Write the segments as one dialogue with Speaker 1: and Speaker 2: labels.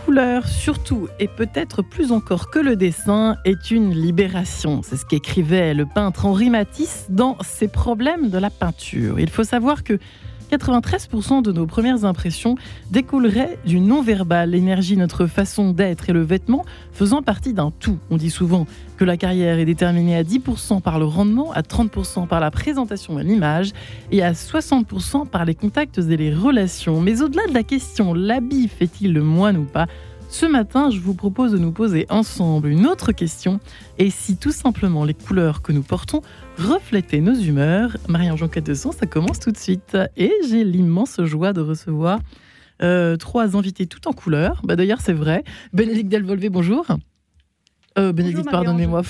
Speaker 1: La couleur, surtout et peut-être plus encore que le dessin, est une libération. C'est ce qu'écrivait le peintre Henri Matisse dans Ses problèmes de la peinture. Il faut savoir que 93% de nos premières impressions découleraient du non-verbal, l'énergie, notre façon d'être et le vêtement faisant partie d'un tout. On dit souvent que la carrière est déterminée à 10% par le rendement, à 30% par la présentation et l'image et à 60% par les contacts et les relations. Mais au-delà de la question l'habit fait-il le moine ou pas? Ce matin, je vous propose de nous poser ensemble une autre question. Et si tout simplement les couleurs que nous portons reflétaient nos humeurs Marie-Ange de son, ça commence tout de suite. Et j'ai l'immense joie de recevoir euh, trois invités tout en couleurs. Bah, D'ailleurs, c'est vrai. Bénédicte Delvolvé, bonjour. Euh, Bénédicte, pardonnez-moi.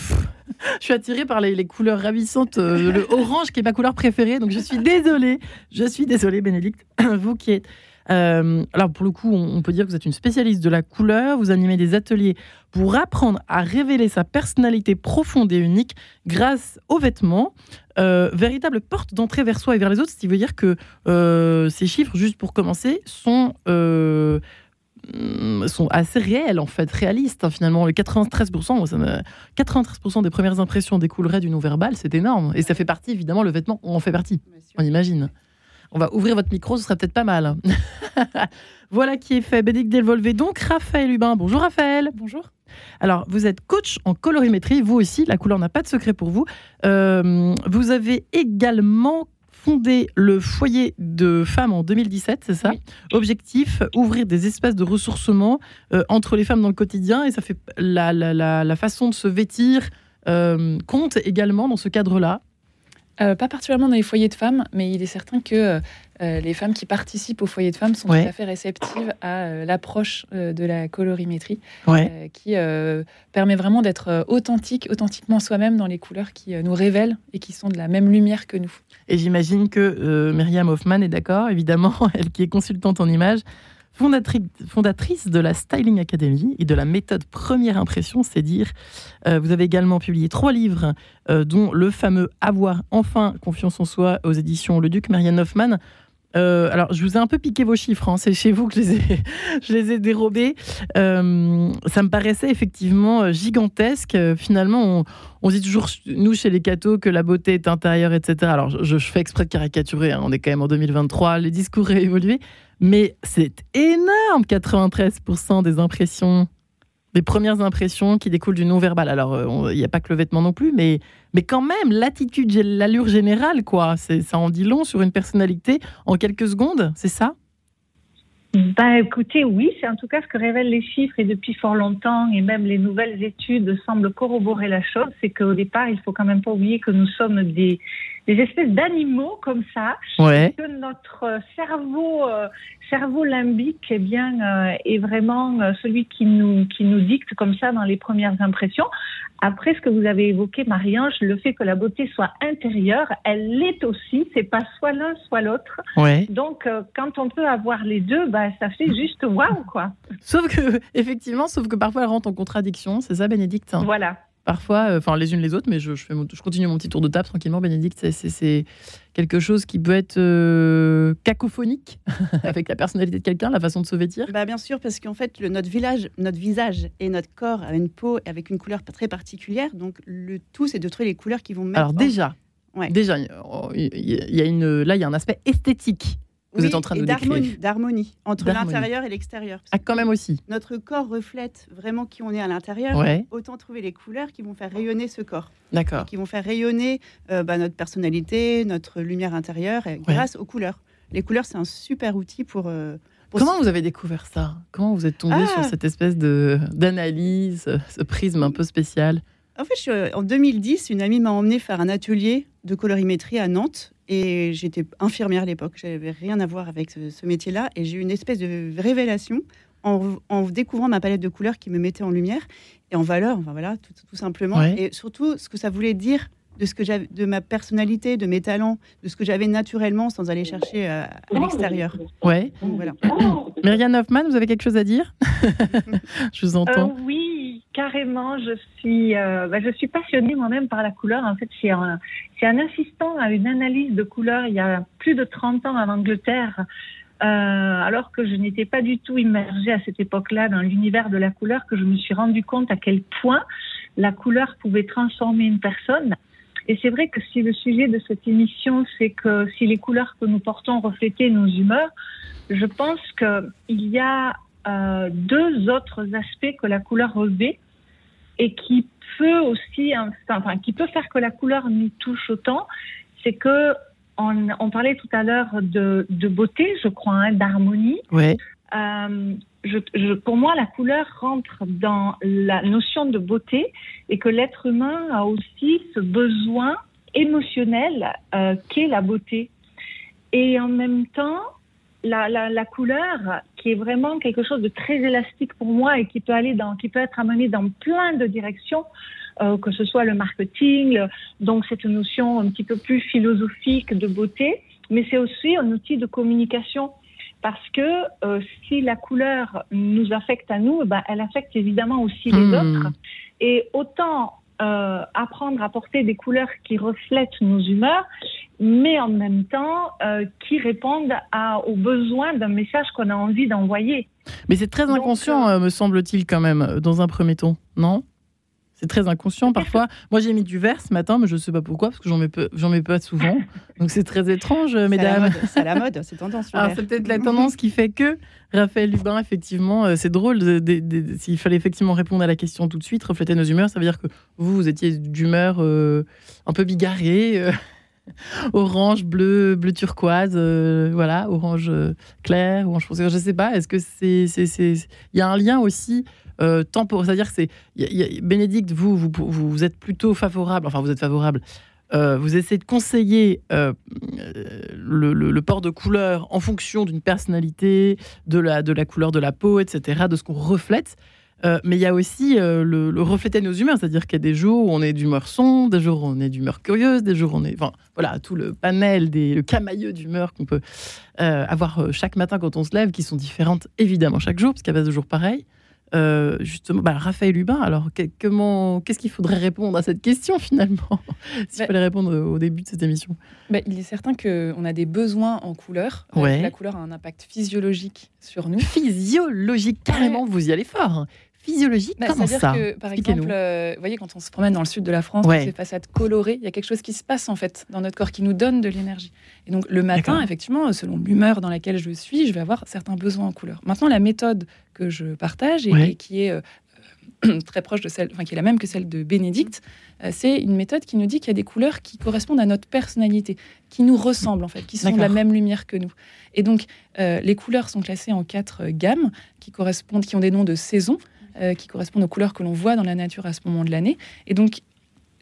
Speaker 1: Je suis attirée par les, couleurs ravissantes. Euh, le orange qui est ma couleur préférée. Donc je suis désolée. Je suis désolée, Bénédicte. Vous qui êtes euh, alors pour le coup, on, peut dire que vous êtes une spécialiste de la couleur, vous animez des ateliers pour apprendre à révéler sa personnalité profonde et unique grâce aux vêtements. Euh, véritable porte d'entrée vers soi et vers les autres, ce qui veut dire que euh, ces chiffres, juste pour commencer, sont sont assez réels en fait, réalistes hein, finalement. Le 93%, ça 93% des premières impressions découleraient du non-verbal, c'est énorme. Et ça fait partie, évidemment, le vêtement, on en fait partie, on imagine. On va ouvrir votre micro, ce serait peut-être pas mal. voilà qui est fait. Bénédicte Delvolvé, donc Raphaël Hubin. Bonjour Raphaël.
Speaker 2: Bonjour.
Speaker 1: Alors, vous êtes coach en colorimétrie, vous aussi, la couleur n'a pas de secret pour vous. Euh, vous avez également fondé le foyer de femmes en 2017, c'est ça? Objectif, ouvrir des espaces de ressourcement euh, entre les femmes dans le quotidien, et ça fait la, la, façon de se vêtir euh, compte également dans ce cadre-là.
Speaker 2: Euh, pas particulièrement dans les foyers de femmes, mais il est certain que euh, euh, les femmes qui participent au foyer de femmes sont tout à fait réceptives à l'approche de la colorimétrie, qui permet vraiment d'être authentique, authentiquement soi-même dans les couleurs qui nous révèlent et qui sont de la même lumière que nous.
Speaker 1: Et j'imagine que Myriam Hoffman est d'accord, évidemment, elle qui est consultante en images fondatrice de la Styling Academy et de la méthode première impression, c'est dire. Euh, vous avez également publié trois livres, euh, dont le fameux Avoir enfin confiance en soi aux éditions Le Duc, Marianne Hoffman. Euh, alors, je vous ai un peu piqué vos chiffres, hein. c'est chez vous que je les ai, dérobés. ça me paraissait effectivement gigantesque. Finalement, on, dit toujours, nous, chez les cathos, que la beauté est intérieure, etc. Alors, je, fais exprès de caricaturer, hein. on est quand même en 2023, les discours ont évolué. Mais c'est énorme, 93% des impressions, des premières impressions qui découlent du non-verbal. Alors, euh, il n'y a pas que le vêtement non plus, mais, mais quand même, l'attitude, l'allure générale, quoi. Ça en dit long sur une personnalité en quelques secondes, c'est ça?
Speaker 3: Ben, écoutez, oui, c'est en tout cas ce que révèlent les chiffres et depuis fort longtemps, et même les nouvelles études semblent corroborer la chose, c'est qu'au départ, il faut quand même pas oublier que nous sommes des, des espèces d'animaux comme ça, que notre cerveau, euh, cerveau limbique eh bien, euh, est vraiment euh, celui qui nous, qui nous dicte comme ça dans les premières impressions. Après, ce que vous avez évoqué, Marie-Ange, le fait que la beauté soit intérieure, elle l'est aussi. C'est pas soit l'un, soit l'autre. Donc, quand on peut avoir les deux, bah, ça fait juste waouh, quoi.
Speaker 1: Sauf que, effectivement, sauf que parfois elle rentre en contradiction. C'est ça, Bénédicte?
Speaker 3: Voilà
Speaker 1: parfois, euh, enfin les unes les autres, mais je, fais je continue mon petit tour de table tranquillement. Bénédicte, c'est quelque chose qui peut être euh, cacophonique avec la personnalité de quelqu'un, la façon de se vêtir.
Speaker 4: Bah bien sûr, parce qu'en fait, le, notre, village, notre visage et notre corps a une peau avec une couleur très particulière. Donc le tout, c'est de trouver les couleurs qui vont mettre.
Speaker 1: Alors déjà, déjà, il y a une, là, il y a un aspect esthétique vous êtes en train de
Speaker 4: d'harmonie, d'harmonie entre l'intérieur et l'extérieur.
Speaker 1: Ah, quand même aussi.
Speaker 4: Notre corps reflète vraiment qui on est à l'intérieur. Autant trouver les couleurs qui vont faire rayonner ce corps.
Speaker 1: D'accord.
Speaker 4: Qui vont faire rayonner euh, bah, notre personnalité, notre lumière intérieure, grâce aux couleurs. Les couleurs, c'est un super outil pour. Euh,
Speaker 1: Comment vous avez découvert ça? Comment vous êtes tombé ah sur cette espèce de d'analyse, ce prisme un peu spécial?
Speaker 4: En fait, en 2010, une amie m'a emmené faire un atelier de colorimétrie à Nantes et j'étais infirmière à l'époque, j'avais rien à voir avec ce, métier-là. Et j'ai eu une espèce de révélation en, découvrant ma palette de couleurs qui me mettait en lumière et en valeur, enfin voilà, tout, simplement. Et surtout, ce que ça voulait dire de ce que j'avais, de ma personnalité, de mes talents, de ce que j'avais naturellement sans aller chercher à, l'extérieur.
Speaker 1: Ouais. voilà. Myriam Hoffman, vous avez quelque chose à dire? Je vous entends.
Speaker 3: Euh, oui, carrément, je suis, euh, bah, je suis passionnée moi-même par la couleur. En fait, c'est un, assistant à une analyse de couleur il y a plus de 30 ans en Angleterre. alors que je n'étais pas du tout immergée à cette époque-là dans l'univers de la couleur, que je me suis rendu compte à quel point la couleur pouvait transformer une personne. Et c'est vrai que si le sujet de cette émission, c'est que si les couleurs que nous portons reflétaient nos humeurs, je pense qu'il y a euh, deux autres aspects que la couleur revêt et qui peut aussi, enfin, qui peut faire que la couleur nous touche autant, c'est que on, parlait tout à l'heure de, beauté, je crois, hein, d'harmonie.
Speaker 1: Ouais.
Speaker 3: Euh, je, pour moi, la couleur rentre dans la notion de beauté et que l'être humain a aussi ce besoin émotionnel euh, qu'est la beauté. Et en même temps, la, la, couleur, qui est vraiment quelque chose de très élastique pour moi et qui peut aller dans, qui peut être amené dans plein de directions, euh, que ce soit le marketing, donc cette notion un petit peu plus philosophique de beauté, mais c'est aussi un outil de communication parce que euh, si la couleur nous affecte à nous, ben, elle affecte évidemment aussi les hmm. autres. Et autant euh, apprendre à porter des couleurs qui reflètent nos humeurs, mais en même temps euh, qui répondent à, aux besoins d'un message qu'on a envie d'envoyer.
Speaker 1: Mais c'est très inconscient, me semble-t-il, quand même, dans un premier temps, non? C'est très inconscient parfois. Moi, j'ai mis du vert ce matin, mais je ne sais pas pourquoi, parce que j'en mets, mets pas souvent. Donc c'est très étrange, mesdames.
Speaker 4: C'est la mode, c'est tendance.
Speaker 1: c'est peut-être la tendance qui fait que Raphaël Lubin, effectivement, euh, c'est drôle. S'il fallait effectivement répondre à la question tout de suite, refléter nos humeurs, ça veut dire que vous, vous étiez d'humeur euh, un peu bigarrée. Euh, orange, bleu, bleu turquoise, voilà, orange clair, orange foncé. Je sais pas. Est-ce que c'est, il y a un lien aussi euh, C'est-à-dire que c'est. Bénédicte, vous, vous, êtes plutôt favorable, enfin, vous êtes favorable. Euh, vous essayez de conseiller euh, le, port de couleur en fonction d'une personnalité, de la, de la couleur de la peau, etc., de ce qu'on reflète. Mais il y a aussi le, refléter nos humeurs, c'est-à-dire qu'il y a des jours où on est d'humeur sombre, des jours où on est d'humeur curieuse, des jours où on est. Enfin, voilà, tout le panel, des, le camailleux d'humeur qu'on peut avoir chaque matin quand on se lève, qui sont différentes évidemment chaque jour, parce qu'il n'y a pas de jour pareil. Euh, justement, bah, Raphaël Hubin, alors comment, qu'est-ce qu'il faudrait répondre à cette question finalement S'il bah fallait répondre au début de cette émission?
Speaker 2: Bah, il est certain qu'on a des besoins en couleur.
Speaker 1: Euh,
Speaker 2: la couleur a un impact physiologique sur nous.
Speaker 1: Physiologique, carrément, vous y allez fort physiologique bah, Comment ça
Speaker 2: que, Par exemple, euh, vous voyez, quand on se promène dans le sud de la France, ces façades colorées, il y a quelque chose qui se passe en fait dans notre corps qui nous donne de l'énergie. Et donc le matin, effectivement, selon l'humeur dans laquelle je suis, je vais avoir certains besoins en couleur. Maintenant, la méthode que je partage et, qui est euh, très proche de celle, enfin qui est la même que celle de Bénédicte, euh, c'est une méthode qui nous dit qu'il y a des couleurs qui correspondent à notre personnalité, qui nous ressemblent en fait, qui sont de la même lumière que nous. Et donc les couleurs sont classées en quatre gammes qui correspondent, qui ont des noms de saisons. Euh, qui correspondent aux couleurs que l'on voit dans la nature à ce moment de l'année. Et donc,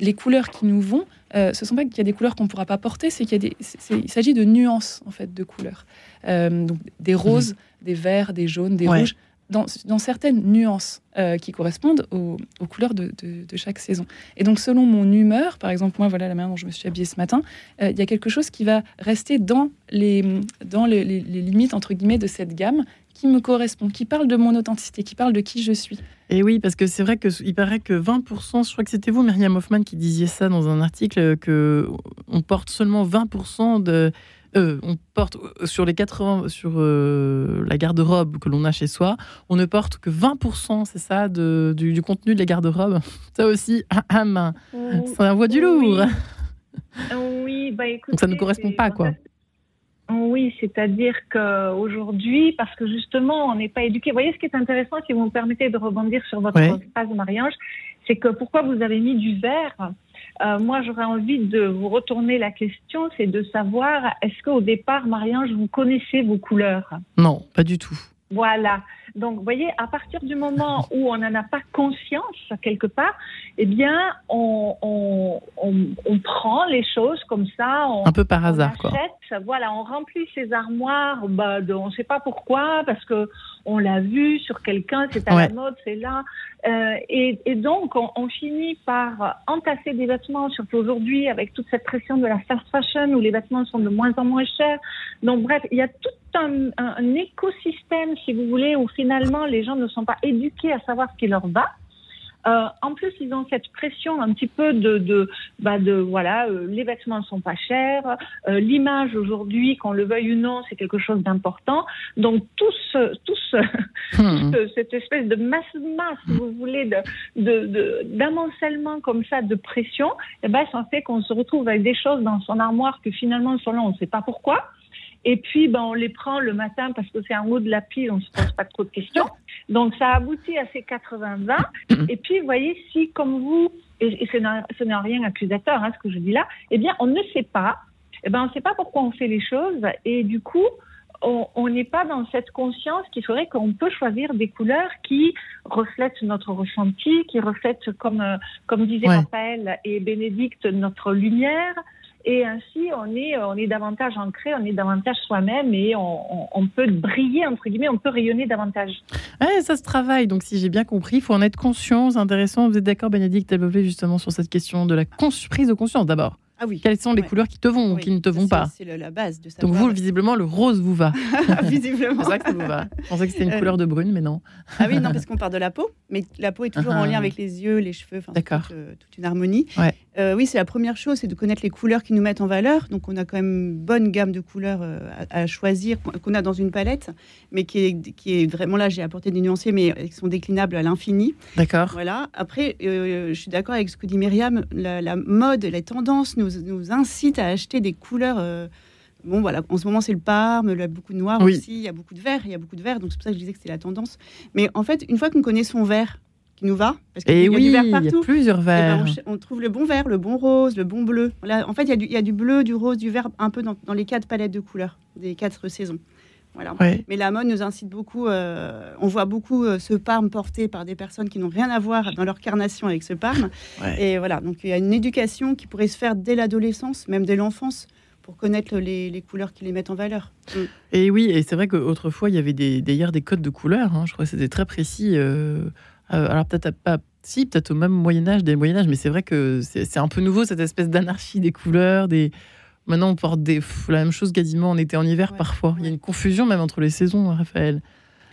Speaker 2: les couleurs qui nous vont, euh, ce ne sont pas qu'il y a des couleurs qu'on ne pourra pas porter, c'est qu'il il s'agit de nuances en fait de couleurs. Euh, donc des roses, mhm. des verts, des jaunes, des rouges, dans, dans, certaines nuances qui correspondent aux, couleurs de, de, chaque saison. Et donc selon mon humeur, par exemple moi voilà la manière dont je me suis habillée ce matin, il y a quelque chose qui va rester dans les dans les, les, limites entre guillemets de cette gamme qui me correspond, qui parle de mon authenticité, qui parle de qui je suis.
Speaker 1: Et oui, parce que c'est vrai qu'il paraît que 20%, je crois que c'était vous, Myriam Hoffman, qui disiez ça dans un article, que on porte seulement 20% de... Euh, on porte euh, sur les 80 sur euh, la garde-robe que l'on a chez soi, on ne porte que 20%, c'est ça, de, du, contenu de la garde-robe? Ça aussi, ah, ah main, ça envoie du lourd.
Speaker 3: Oui, bah écoutez,
Speaker 1: Donc ça ne correspond pas, quoi.
Speaker 3: Oui, c'est-à-dire qu'aujourd'hui, parce que justement, on n'est pas éduqué. Vous voyez, ce qui est intéressant, si vous me permettez de rebondir sur votre phrase, Marie-Ange, c'est que pourquoi vous avez mis du vert? Euh, Moi, j'aurais envie de vous retourner la question, c'est de savoir, est-ce qu'au départ, Marie-Ange, vous connaissez vos couleurs?
Speaker 1: Non, pas du tout.
Speaker 3: Voilà. Donc, vous voyez, à partir du moment où on n'en a pas conscience quelque part, eh bien, on, on, on, prend les choses comme ça. On,
Speaker 1: Un peu par hasard,
Speaker 3: achète, quoi. Voilà, on remplit ses armoires. Bah, de, on ne sait pas pourquoi, parce que on l'a vu sur quelqu'un, c'est à la mode, c'est là. Euh, et, et, donc, on, on, finit par entasser des vêtements, surtout aujourd'hui avec toute cette pression de la fast fashion où les vêtements sont de moins en moins chers. Donc, bref, il y a tout un, un, écosystème, si vous voulez, où finalement les gens ne sont pas éduqués à savoir ce qui leur va. Euh, en plus, ils ont cette pression un petit peu de, de, bah de voilà, euh, les vêtements ne sont pas chers, euh, l'image aujourd'hui, qu'on le veuille ou non, c'est quelque chose d'important. Donc tout ce, tout ce, hmm. cette espèce de masse masse, vous voulez, de, d'amoncellement comme ça de pression, eh ben ça fait qu'on se retrouve avec des choses dans son armoire que finalement là, on ne sait pas pourquoi. Et puis, ben, on les prend le matin parce que c'est en haut de la pile, on ne se pose pas trop de questions. Donc, ça aboutit à ces 80-20. Et puis, vous voyez, si, comme vous, et, ce n'est rien accusateur, hein, ce que je dis là, eh bien, on ne sait pas. Eh ben, on ne sait pas pourquoi on fait les choses. Et du coup, on n'est pas dans cette conscience qu'il faudrait qu'on peut choisir des couleurs qui reflètent notre ressenti, qui reflètent, comme, euh, comme disait Raphaël et Bénédicte, notre lumière, et ainsi, on est, on est davantage ancré, on est davantage soi-même et on, peut briller, entre guillemets, on peut rayonner davantage.
Speaker 1: ça se travaille. Donc, si j'ai bien compris, il faut en être conscient. Intéressant. Vous êtes d'accord, Bénédicte Delbové, justement, sur cette question de la prise de conscience d'abord
Speaker 4: ah oui.
Speaker 1: Quelles sont les couleurs qui te vont ou qui ne te vont pas
Speaker 4: C'est la base de
Speaker 1: Donc vous, visiblement, le rose vous va.
Speaker 4: visiblement.
Speaker 1: c'est ça que ça vous va. Je pensais que c'était une euh, couleur de brune, mais non.
Speaker 4: ah oui, non, parce qu'on part de la peau, mais la peau est toujours en lien ah. avec les yeux, les cheveux, toute, euh, toute, une harmonie.
Speaker 1: Ouais.
Speaker 4: Euh, oui, c'est la première chose, c'est de connaître les couleurs qui nous mettent en valeur. Donc on a quand même une bonne gamme de couleurs à, choisir, qu'on a dans une palette, mais qui est, qui est vraiment là, j'ai apporté des nuanciers, mais qui sont déclinables à l'infini.
Speaker 1: D'accord.
Speaker 4: Voilà. Après, je suis d'accord avec ce que dit Myriam, la, la mode, les tendances nous, nous incitent à acheter des couleurs. Euh, bon, voilà, en ce moment, c'est le parme, il y a beaucoup de noir aussi, il y a beaucoup de vert, il y a beaucoup de vert, donc c'est pour ça que je disais que c'est la tendance. Mais en fait, une fois qu'on connaît son vert, qui nous va,
Speaker 1: parce qu'il y, a du vert partout. Y a plusieurs eh ben,
Speaker 4: verts. on, trouve le bon vert, le bon rose, le bon bleu. Voilà, en fait, il y, a du, il y, a du, bleu, du rose, du vert, un peu dans, dans les quatre palettes de couleurs des quatre saisons. Voilà. Mais la mode nous incite beaucoup. Euh, on voit beaucoup euh, ce parme porté par des personnes qui n'ont rien à voir dans leur carnation avec ce parme. Et voilà, donc il y a une éducation qui pourrait se faire dès l'adolescence, même dès l'enfance, pour connaître les, couleurs qui les mettent en valeur.
Speaker 1: Mm. Et oui, et c'est vrai qu'autrefois, il y avait des, d'ailleurs des codes de couleurs. Hein. je crois que c'était très précis. Euh, alors peut-être pas si, peut-être au même Moyen Âge, des Moyen Âge, mais c'est vrai que c'est un peu nouveau cette espèce d'anarchie des couleurs, des, Maintenant, on porte des, la même chose quasiment en été, en hiver parfois. Il y a une confusion même entre les saisons, Raphaël.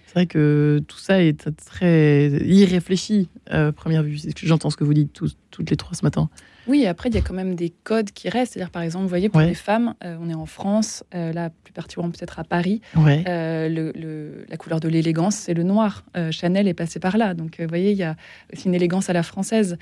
Speaker 1: C'est vrai que tout ça est très irréfléchi, à première vue. J'entends ce que vous dites toutes les trois ce matin.
Speaker 2: Oui, après, il y a quand même des codes qui restent. C'est-à-dire, par exemple, vous voyez, pour les femmes, euh, on est en France, euh, là, plus particulièrement peut-être à Paris, euh, le, la couleur de l'élégance, c'est le noir. Chanel est passé par là. Donc, vous voyez, il y a aussi une élégance à la française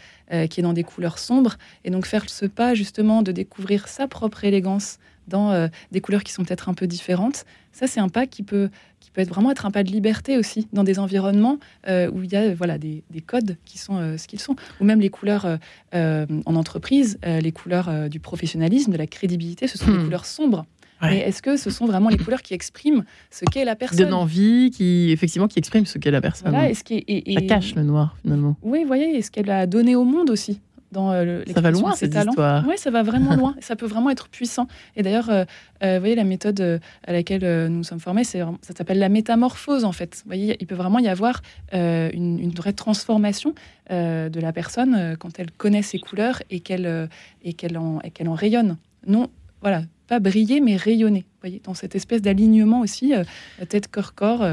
Speaker 2: qui est dans des couleurs sombres. Et donc, faire ce pas, justement, de découvrir sa propre élégance dans des couleurs qui sont peut-être un peu différentes, ça, c'est un pas qui peut peut être vraiment être un pas de liberté aussi dans des environnements euh, où il y a voilà, des, codes qui sont euh, ce qu'ils sont, ou même les couleurs euh, en entreprise, les couleurs du professionnalisme, de la crédibilité, ce sont des hmm. couleurs sombres. Mais est-ce que ce sont vraiment les couleurs qui expriment ce qu'est la personne?
Speaker 1: Donne envie, qui effectivement qui exprime ce qu'est la personne.
Speaker 2: Voilà, est-ce et,
Speaker 1: Ça cache le noir finalement.
Speaker 2: Oui, voyez, est-ce qu'elle a donné au monde aussi dans
Speaker 1: euh, Ça va loin, cette histoire.
Speaker 2: Oui, ça va vraiment loin. Ça peut vraiment être puissant. Et d'ailleurs, euh, euh, vous voyez, la méthode à laquelle nous sommes formés, ça s'appelle la métamorphose, en fait. Vous voyez, il peut vraiment y avoir une, vraie transformation de la personne quand elle connaît ses couleurs et qu'elle et qu'elle en, rayonne. Non, voilà, pas briller, mais rayonner. Vous voyez, dans cette espèce d'alignement aussi, tête, corps, corps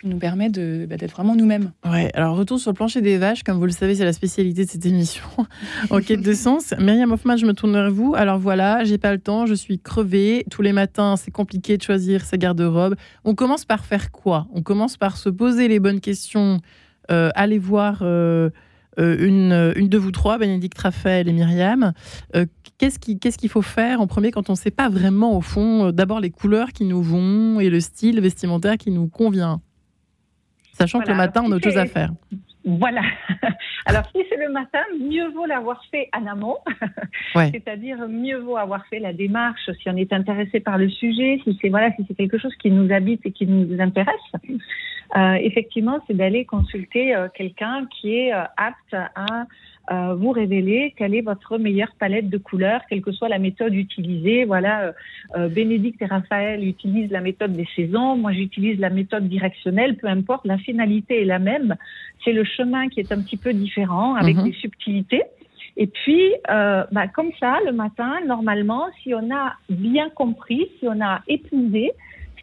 Speaker 2: qui nous permet de, bah, d'être vraiment nous-mêmes.
Speaker 1: Ouais, alors retour sur le plancher des vaches, comme vous le savez, c'est la spécialité de cette émission en quête de sens. Myriam Hoffman, je me tourne vers vous. Alors voilà, j'ai pas le temps, je suis crevée. Tous les matins, c'est compliqué de choisir sa garde-robe. On commence par faire quoi? On commence par se poser les bonnes questions, euh, aller voir. Euh, euh, une, une, de vous trois, Bénédicte, Raphaël et Myriam. qu'est-ce qu'il faut faire en premier quand on ne sait pas vraiment, au fond, d'abord les couleurs qui nous vont et le style vestimentaire qui nous convient? Sachant que le matin, on a autre chose à faire.
Speaker 3: Voilà. Alors, si c'est le matin, mieux vaut l'avoir fait en amont. C'est-à-dire, mieux vaut avoir fait la démarche si on est intéressé par le sujet, si c'est voilà, si c'est quelque chose qui nous habite et qui nous intéresse. Euh, effectivement, c'est d'aller consulter euh, quelqu'un qui est euh, apte à euh, vous révéler quelle est votre meilleure palette de couleurs, quelle que soit la méthode utilisée. Voilà, euh, euh, Bénédicte et Raphaël utilisent la méthode des saisons, moi j'utilise la méthode directionnelle, peu importe, la finalité est la même. C'est le chemin qui est un petit peu différent, avec mhm. des subtilités. Et puis, bah, comme ça, le matin, normalement, si on a bien compris, si on a épousé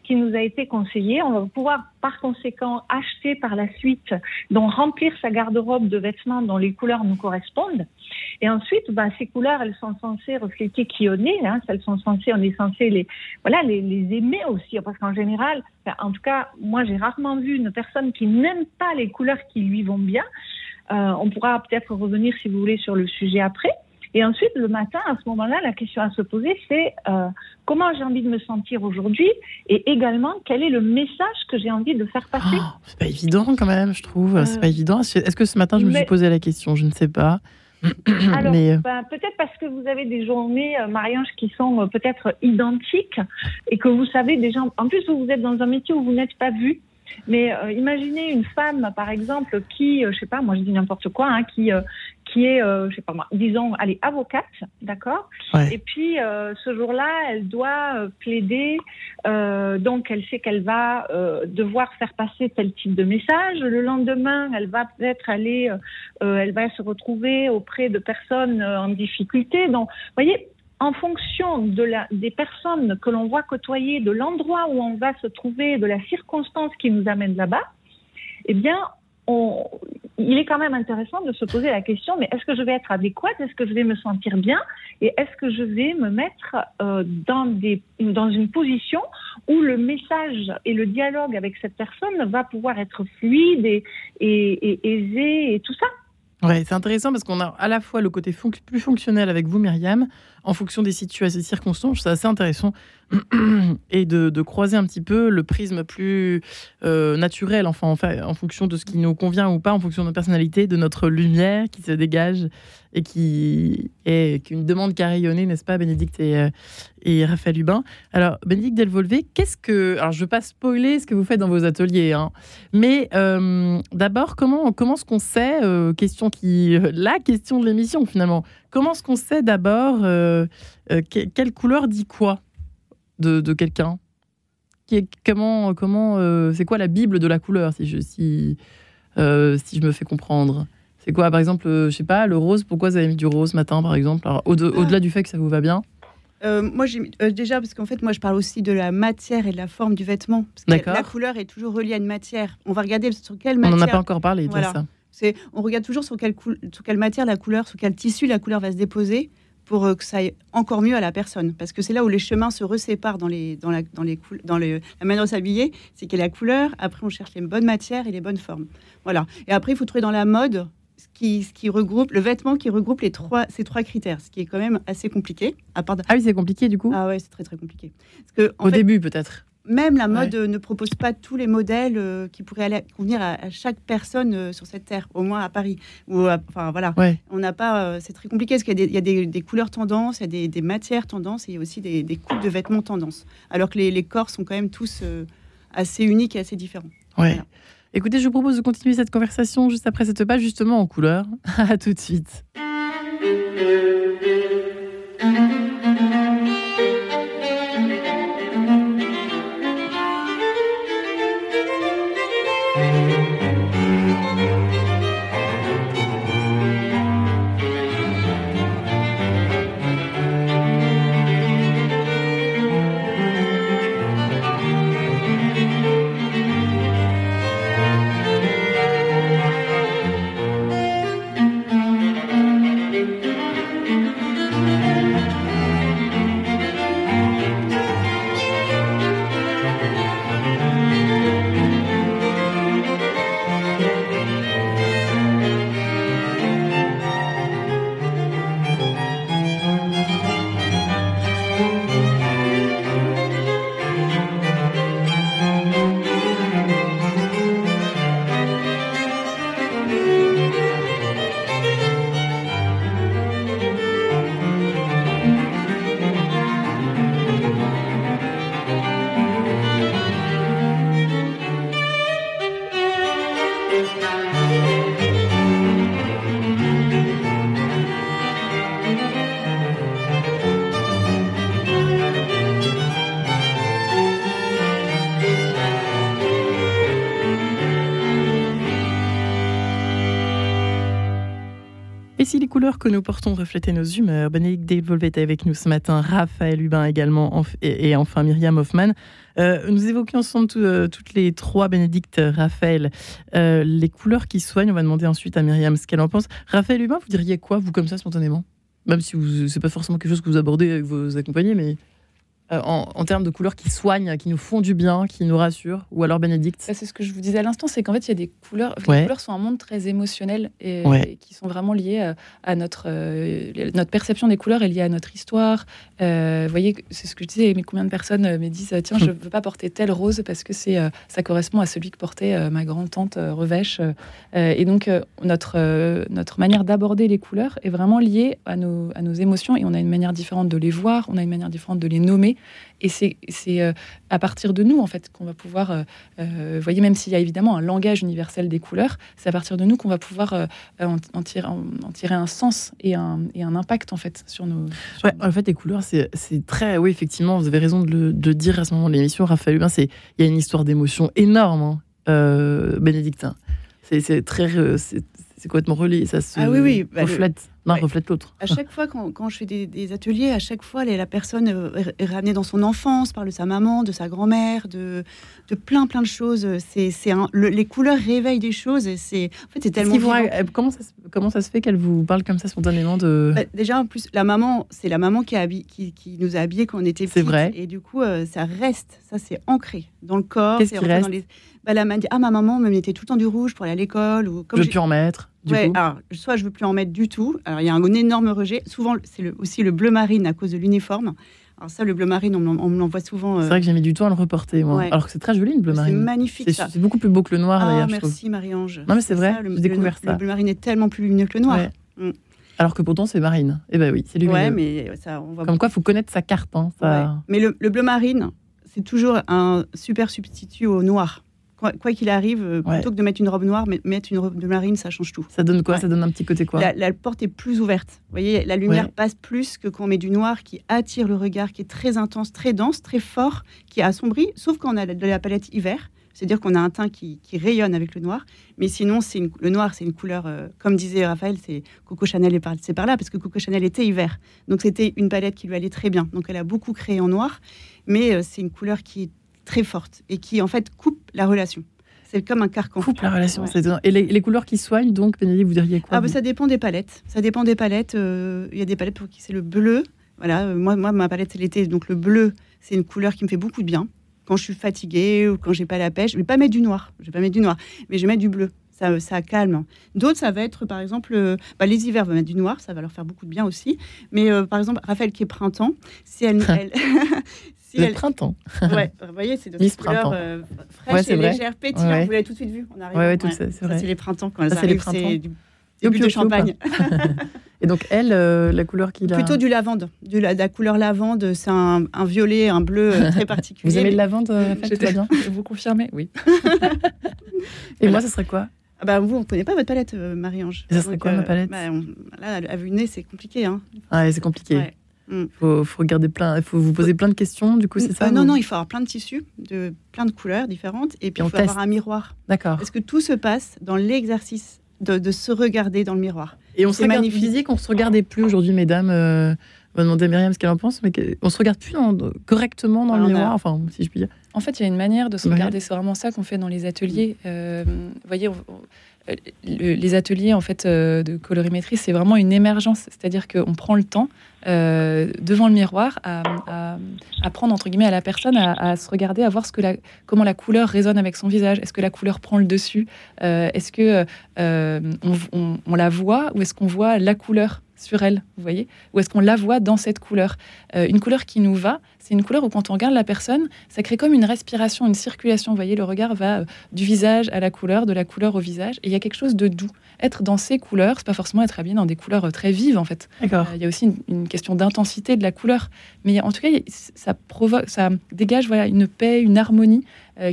Speaker 3: qui nous a été conseillé. On va pouvoir par conséquent acheter par la suite, donc remplir sa garde-robe de vêtements dont les couleurs nous correspondent. Et ensuite, bah, ces couleurs, elles sont censées refléter qui on est. Hein. Elles sont censées, on est censé les, voilà, les, les aimer aussi, parce qu'en général, en tout cas, moi, j'ai rarement vu une personne qui n'aime pas les couleurs qui lui vont bien. Euh, on pourra peut-être revenir, si vous voulez, sur le sujet après. Et ensuite, le matin, à ce moment-là, la question à se poser, c'est euh, comment j'ai envie de me sentir aujourd'hui et également quel est le message que j'ai envie de faire passer.
Speaker 1: Oh, c'est pas évident quand même, je trouve. C'est pas euh, évident. Est-ce que ce matin, je me suis posé la question? Je ne sais pas.
Speaker 3: Alors, euh, ben, peut-être parce que vous avez des journées, Marie-Ange, qui sont peut-être identiques et que vous savez déjà. En plus, vous êtes dans un métier où vous n'êtes pas vu. Mais euh, imaginez une femme, par exemple, qui, euh, je sais pas, moi je dis n'importe quoi, hein, qui euh, qui est, je sais pas moi, disons, allez, avocate, d'accord? Et puis ce jour-là, elle doit plaider, donc elle sait qu'elle va devoir faire passer tel type de message. Le lendemain, elle va peut-être aller, elle va se retrouver auprès de personnes en difficulté. Donc, vous voyez, en fonction de la, des personnes que l'on voit côtoyer, de l'endroit où on va se trouver, de la circonstance qui nous amène là-bas, eh bien, on, il est quand même intéressant de se poser la question, mais est-ce que je vais être adéquate? Est-ce que je vais me sentir bien? Et est-ce que je vais me mettre euh, dans, des, dans une position où le message et le dialogue avec cette personne va pouvoir être fluide et, et, et aisé et tout ça?
Speaker 1: Ouais, c'est intéressant parce qu'on a à la fois le côté plus fonctionnel avec vous, Myriam, en fonction des situations, des circonstances. C'est assez intéressant et de, croiser un petit peu le prisme plus euh, naturel, enfin, en, fonction de ce qui nous convient ou pas, en fonction de notre personnalité, de notre lumière qui se dégage et qui est une demande qui a rayonné, n'est-ce pas, Bénédicte et, euh, et Raphaël Hubin? Alors, Bénédicte Delvolvé, qu'est-ce que. Alors, je ne veux pas spoiler ce que vous faites dans vos ateliers, hein, mais euh, d'abord, comment, comment est-ce qu'on sait, question qui. la question de l'émission, finalement, comment est-ce qu'on sait d'abord quelle couleur dit quoi? De, quelqu'un Comment, comment, euh, c'est quoi la Bible de la couleur si je, si, euh, si je me fais comprendre? C'est quoi, par exemple, euh, je sais pas, le rose Pourquoi vous avez mis du rose ce matin, par exemple? Au-delà du fait que ça vous va bien
Speaker 4: moi, j'ai déjà parce qu'en fait, moi, je parle aussi de la matière et de la forme du vêtement. Parce que la couleur est toujours reliée à une matière. On va regarder sur quelle matière.
Speaker 1: On n'en a pas encore parlé de ça.
Speaker 4: on regarde toujours sur quelle, sur quelle matière la couleur, sur quel tissu la couleur va se déposer pour euh, que ça aille encore mieux à la personne. Parce que c'est là où les chemins se reséparent dans, les, dans, la, dans, les, dans la manière de s'habiller. C'est qu'il y a la couleur, après on cherche les bonnes matières et les bonnes formes. Voilà. Et après, il faut trouver dans la mode ce qui, ce qui regroupe, le vêtement qui regroupe les trois, ces trois critères, ce qui est quand même assez compliqué. À part
Speaker 1: Ah oui, c'est compliqué du coup?
Speaker 4: Ah ouais, c'est très très compliqué. Parce
Speaker 1: que, Au début peut-être
Speaker 4: même la mode ne propose pas tous les modèles euh, qui pourraient aller convenir à, chaque personne euh, sur cette terre, au moins à Paris. Ou enfin voilà, on n'a pas. Euh, c'est très compliqué parce qu'il y a, des, des, couleurs tendances, il y a des, matières tendances et il y a aussi des, coupes de vêtements tendances. Alors que les, corps sont quand même tous assez uniques et assez différents.
Speaker 1: Ouais. Écoutez, je vous propose de continuer cette conversation juste après cette page, justement en couleur. à tout de suite. Couleurs que nous portons reflétaient nos humeurs. Bénédicte Delvolve est avec nous ce matin, Raphaël Hubin également, et, enfin Myriam Hoffman. Euh, nous évoquions ensemble euh, toutes les trois, Bénédicte, Raphaël, euh, les couleurs qui soignent. On va demander ensuite à Myriam ce qu'elle en pense. Raphaël Hubin, vous diriez quoi, vous, comme ça, spontanément? Même si ce n'est pas forcément quelque chose que vous abordez avec vos accompagnés, mais euh, en, termes de couleurs qui soignent, qui nous font du bien, qui nous rassurent Ou alors Bénédicte
Speaker 2: C'est ce que je vous disais à l'instant, c'est qu'en fait, il y a des couleurs. Les couleurs sont un monde très émotionnel et, qui sont vraiment liées euh, à, notre, euh, notre perception des couleurs est liée à notre histoire. vous voyez, c'est ce que je disais, mais combien de personnes me disent Tiens, je ne veux pas porter telle rose parce que c'est ça correspond à celui que portait ma grand-tante Revêche. et donc, notre, notre manière d'aborder les couleurs est vraiment liée à nos, à nos émotions et on a une manière différente de les voir, on a une manière différente de les nommer. Et c'est euh, à partir de nous, en fait, qu'on va pouvoir, euh, euh, vous voyez, même s'il y a évidemment un langage universel des couleurs, c'est à partir de nous qu'on va pouvoir en, tirer, en, tirer, un sens et un, et un, impact, en fait, sur nos...
Speaker 1: ouais, en fait, les couleurs, c'est très... Oui, effectivement, vous avez raison de le de dire à ce moment de l'émission, Raphaël Hubin, il y a une histoire d'émotion énorme, hein, bénédictin. C'est très... C'est complètement relié, ça se ah oui, oui, bah, reflète reflète l'autre.
Speaker 4: À chaque fois, quand, quand je fais des, ateliers, à chaque fois, la personne euh, est ramenée dans son enfance, parle de sa maman, de sa grand-mère, de, de plein, plein de choses. C'est, c'est les couleurs réveillent des choses. Et c'est, en fait, c'est tellement.
Speaker 1: comment, ça, comment ça se fait qu'elle vous parle comme ça spontanément de...
Speaker 4: Bah, déjà, en plus, la maman, c'est la maman qui, a qui, qui, nous a habillés quand on était petits.
Speaker 1: C'est vrai.
Speaker 4: Et du coup, euh, ça reste, ça, c'est ancré dans le corps.
Speaker 1: Qu'est-ce qui reste
Speaker 4: dans les... bah, la dit, ah, ma maman me mettait tout le temps du rouge pour aller à l'école. Ou,
Speaker 1: comme je plus en mettre
Speaker 4: alors, soit je veux plus en mettre du tout. Alors, il y a un énorme rejet. Souvent, c'est aussi le bleu marine à cause de l'uniforme. Alors ça, le bleu marine, on, me l'envoie souvent.
Speaker 1: Euh, c'est vrai que j'ai mis du temps à le reporter, moi. Alors que c'est très joli, le bleu marine.
Speaker 4: C'est magnifique.
Speaker 1: C'est beaucoup plus beau que le noir,
Speaker 4: ah,
Speaker 1: d'ailleurs.
Speaker 4: Merci, Marie-Ange.
Speaker 1: Non, mais c'est vrai, j'ai découvert ça.
Speaker 4: Le bleu marine est tellement plus lumineux que le noir. Mm.
Speaker 1: Alors que pourtant, c'est marine. Eh ben oui, c'est lumineux.
Speaker 4: Ouais, mais ça, on
Speaker 1: Comme quoi, il faut connaître sa carte. Hein, ça...
Speaker 4: Mais le, le bleu marine, c'est toujours un super substitut au noir quoi qu'il arrive, euh, plutôt que de mettre une robe noire, mettre une robe de marine, ça change tout.
Speaker 1: Ça donne quoi? Ça donne un petit côté quoi?
Speaker 4: La, porte est plus ouverte. Vous voyez, la lumière passe plus que quand on met du noir qui attire le regard, qui est très intense, très dense, très fort, qui assombrit, sauf quand on a de la palette hiver. C'est-à-dire qu'on a un teint qui, rayonne avec le noir. Mais sinon, c'est le noir, c'est une couleur, euh, comme disait Raphaël, c'est Coco Chanel est par, par là, parce que Coco Chanel était hiver. Donc c'était une palette qui lui allait très bien. Donc elle a beaucoup créé en noir. Mais euh, c'est une couleur qui est très forte et qui en fait coupe la relation. C'est comme un carcan.
Speaker 1: Coupe la relation. Et les, couleurs qui soignent, donc, Bénédicte, vous diriez quoi
Speaker 4: ah, bah, Ça dépend des palettes. Ça dépend des palettes. Euh, il y a des palettes pour qui c'est le bleu. Voilà, euh, moi, moi, ma palette, c'est l'été. Donc, le bleu, c'est une couleur qui me fait beaucoup de bien. Quand je suis fatiguée ou quand j'ai pas la pêche, je vais pas mettre du noir. Je vais pas mettre du noir, mais je vais mettre du bleu. Ça, ça calme. D'autres, ça va être, par exemple, euh, bah, les hivers vont mettre du noir, ça va leur faire beaucoup de bien aussi. Mais par exemple, Raphaël qui est printemps, si elle, elle,
Speaker 1: le printemps.
Speaker 4: ouais, vous voyez, c'est de couleurs euh, fraîches et légères, pétillantes. Vous l'avez tout de suite vu.
Speaker 1: On arrive. Ouais, tout ça, c'est vrai.
Speaker 4: c'est les printemps quand ça, arrivent. C'est du début de champagne.
Speaker 1: et donc elle, euh, la couleur qu'il a.
Speaker 4: Plutôt du lavande. Du, la, la couleur lavande, c'est un, un, violet, un bleu euh, très particulier.
Speaker 1: Vous aimez le lavande, bien
Speaker 2: Vous confirmez Oui.
Speaker 1: et moi, ce serait quoi
Speaker 4: ah bah, vous, on ne connaît pas votre palette, Marie-Ange.
Speaker 1: Ça serait quoi ma palette
Speaker 4: bah, Là, à vue nez, c'est compliqué. Hein.
Speaker 1: Ah, c'est compliqué. Il mm. faut, regarder plein, il faut vous poser plein de questions, du coup, c'est ça
Speaker 4: euh, Non, non, il faut avoir plein de tissus, de plein de couleurs différentes, et puis il faut avoir un miroir.
Speaker 1: D'accord.
Speaker 4: Parce que tout se passe dans l'exercice de, se regarder dans le miroir.
Speaker 1: Et on se regarde physique, on se regardait plus aujourd'hui, mesdames. Euh, on va demander à Myriam ce qu'elle en pense, mais on se regarde plus correctement dans le miroir, enfin, si je puis dire.
Speaker 2: En fait, il y a une manière de se regarder. C'est vraiment ça qu'on fait dans les ateliers. Euh, vous voyez, les ateliers en fait de colorimétrie, c'est vraiment une émergence. C'est-à-dire qu'on prend le temps euh, devant le miroir à, à, prendre entre guillemets à la personne à, se regarder, à voir ce que la, comment la couleur résonne avec son visage. Est-ce que la couleur prend le dessus? Euh, Est-ce que euh, on, la voit ou est-ce qu'on voit la couleur? Sur elle, vous voyez Ou est-ce qu'on la voit dans cette couleur Une couleur qui nous va, c'est une couleur où quand on regarde la personne, ça crée comme une respiration, une circulation. Vous voyez, le regard va du visage à la couleur, de la couleur au visage, et il y a quelque chose de doux être dans ces couleurs, c'est pas forcément être habillé dans des couleurs euh, très vives en fait.
Speaker 1: Euh,
Speaker 2: il y a aussi une, question d'intensité de la couleur, mais en tout cas ça provoque, ça dégage voilà une paix, une harmonie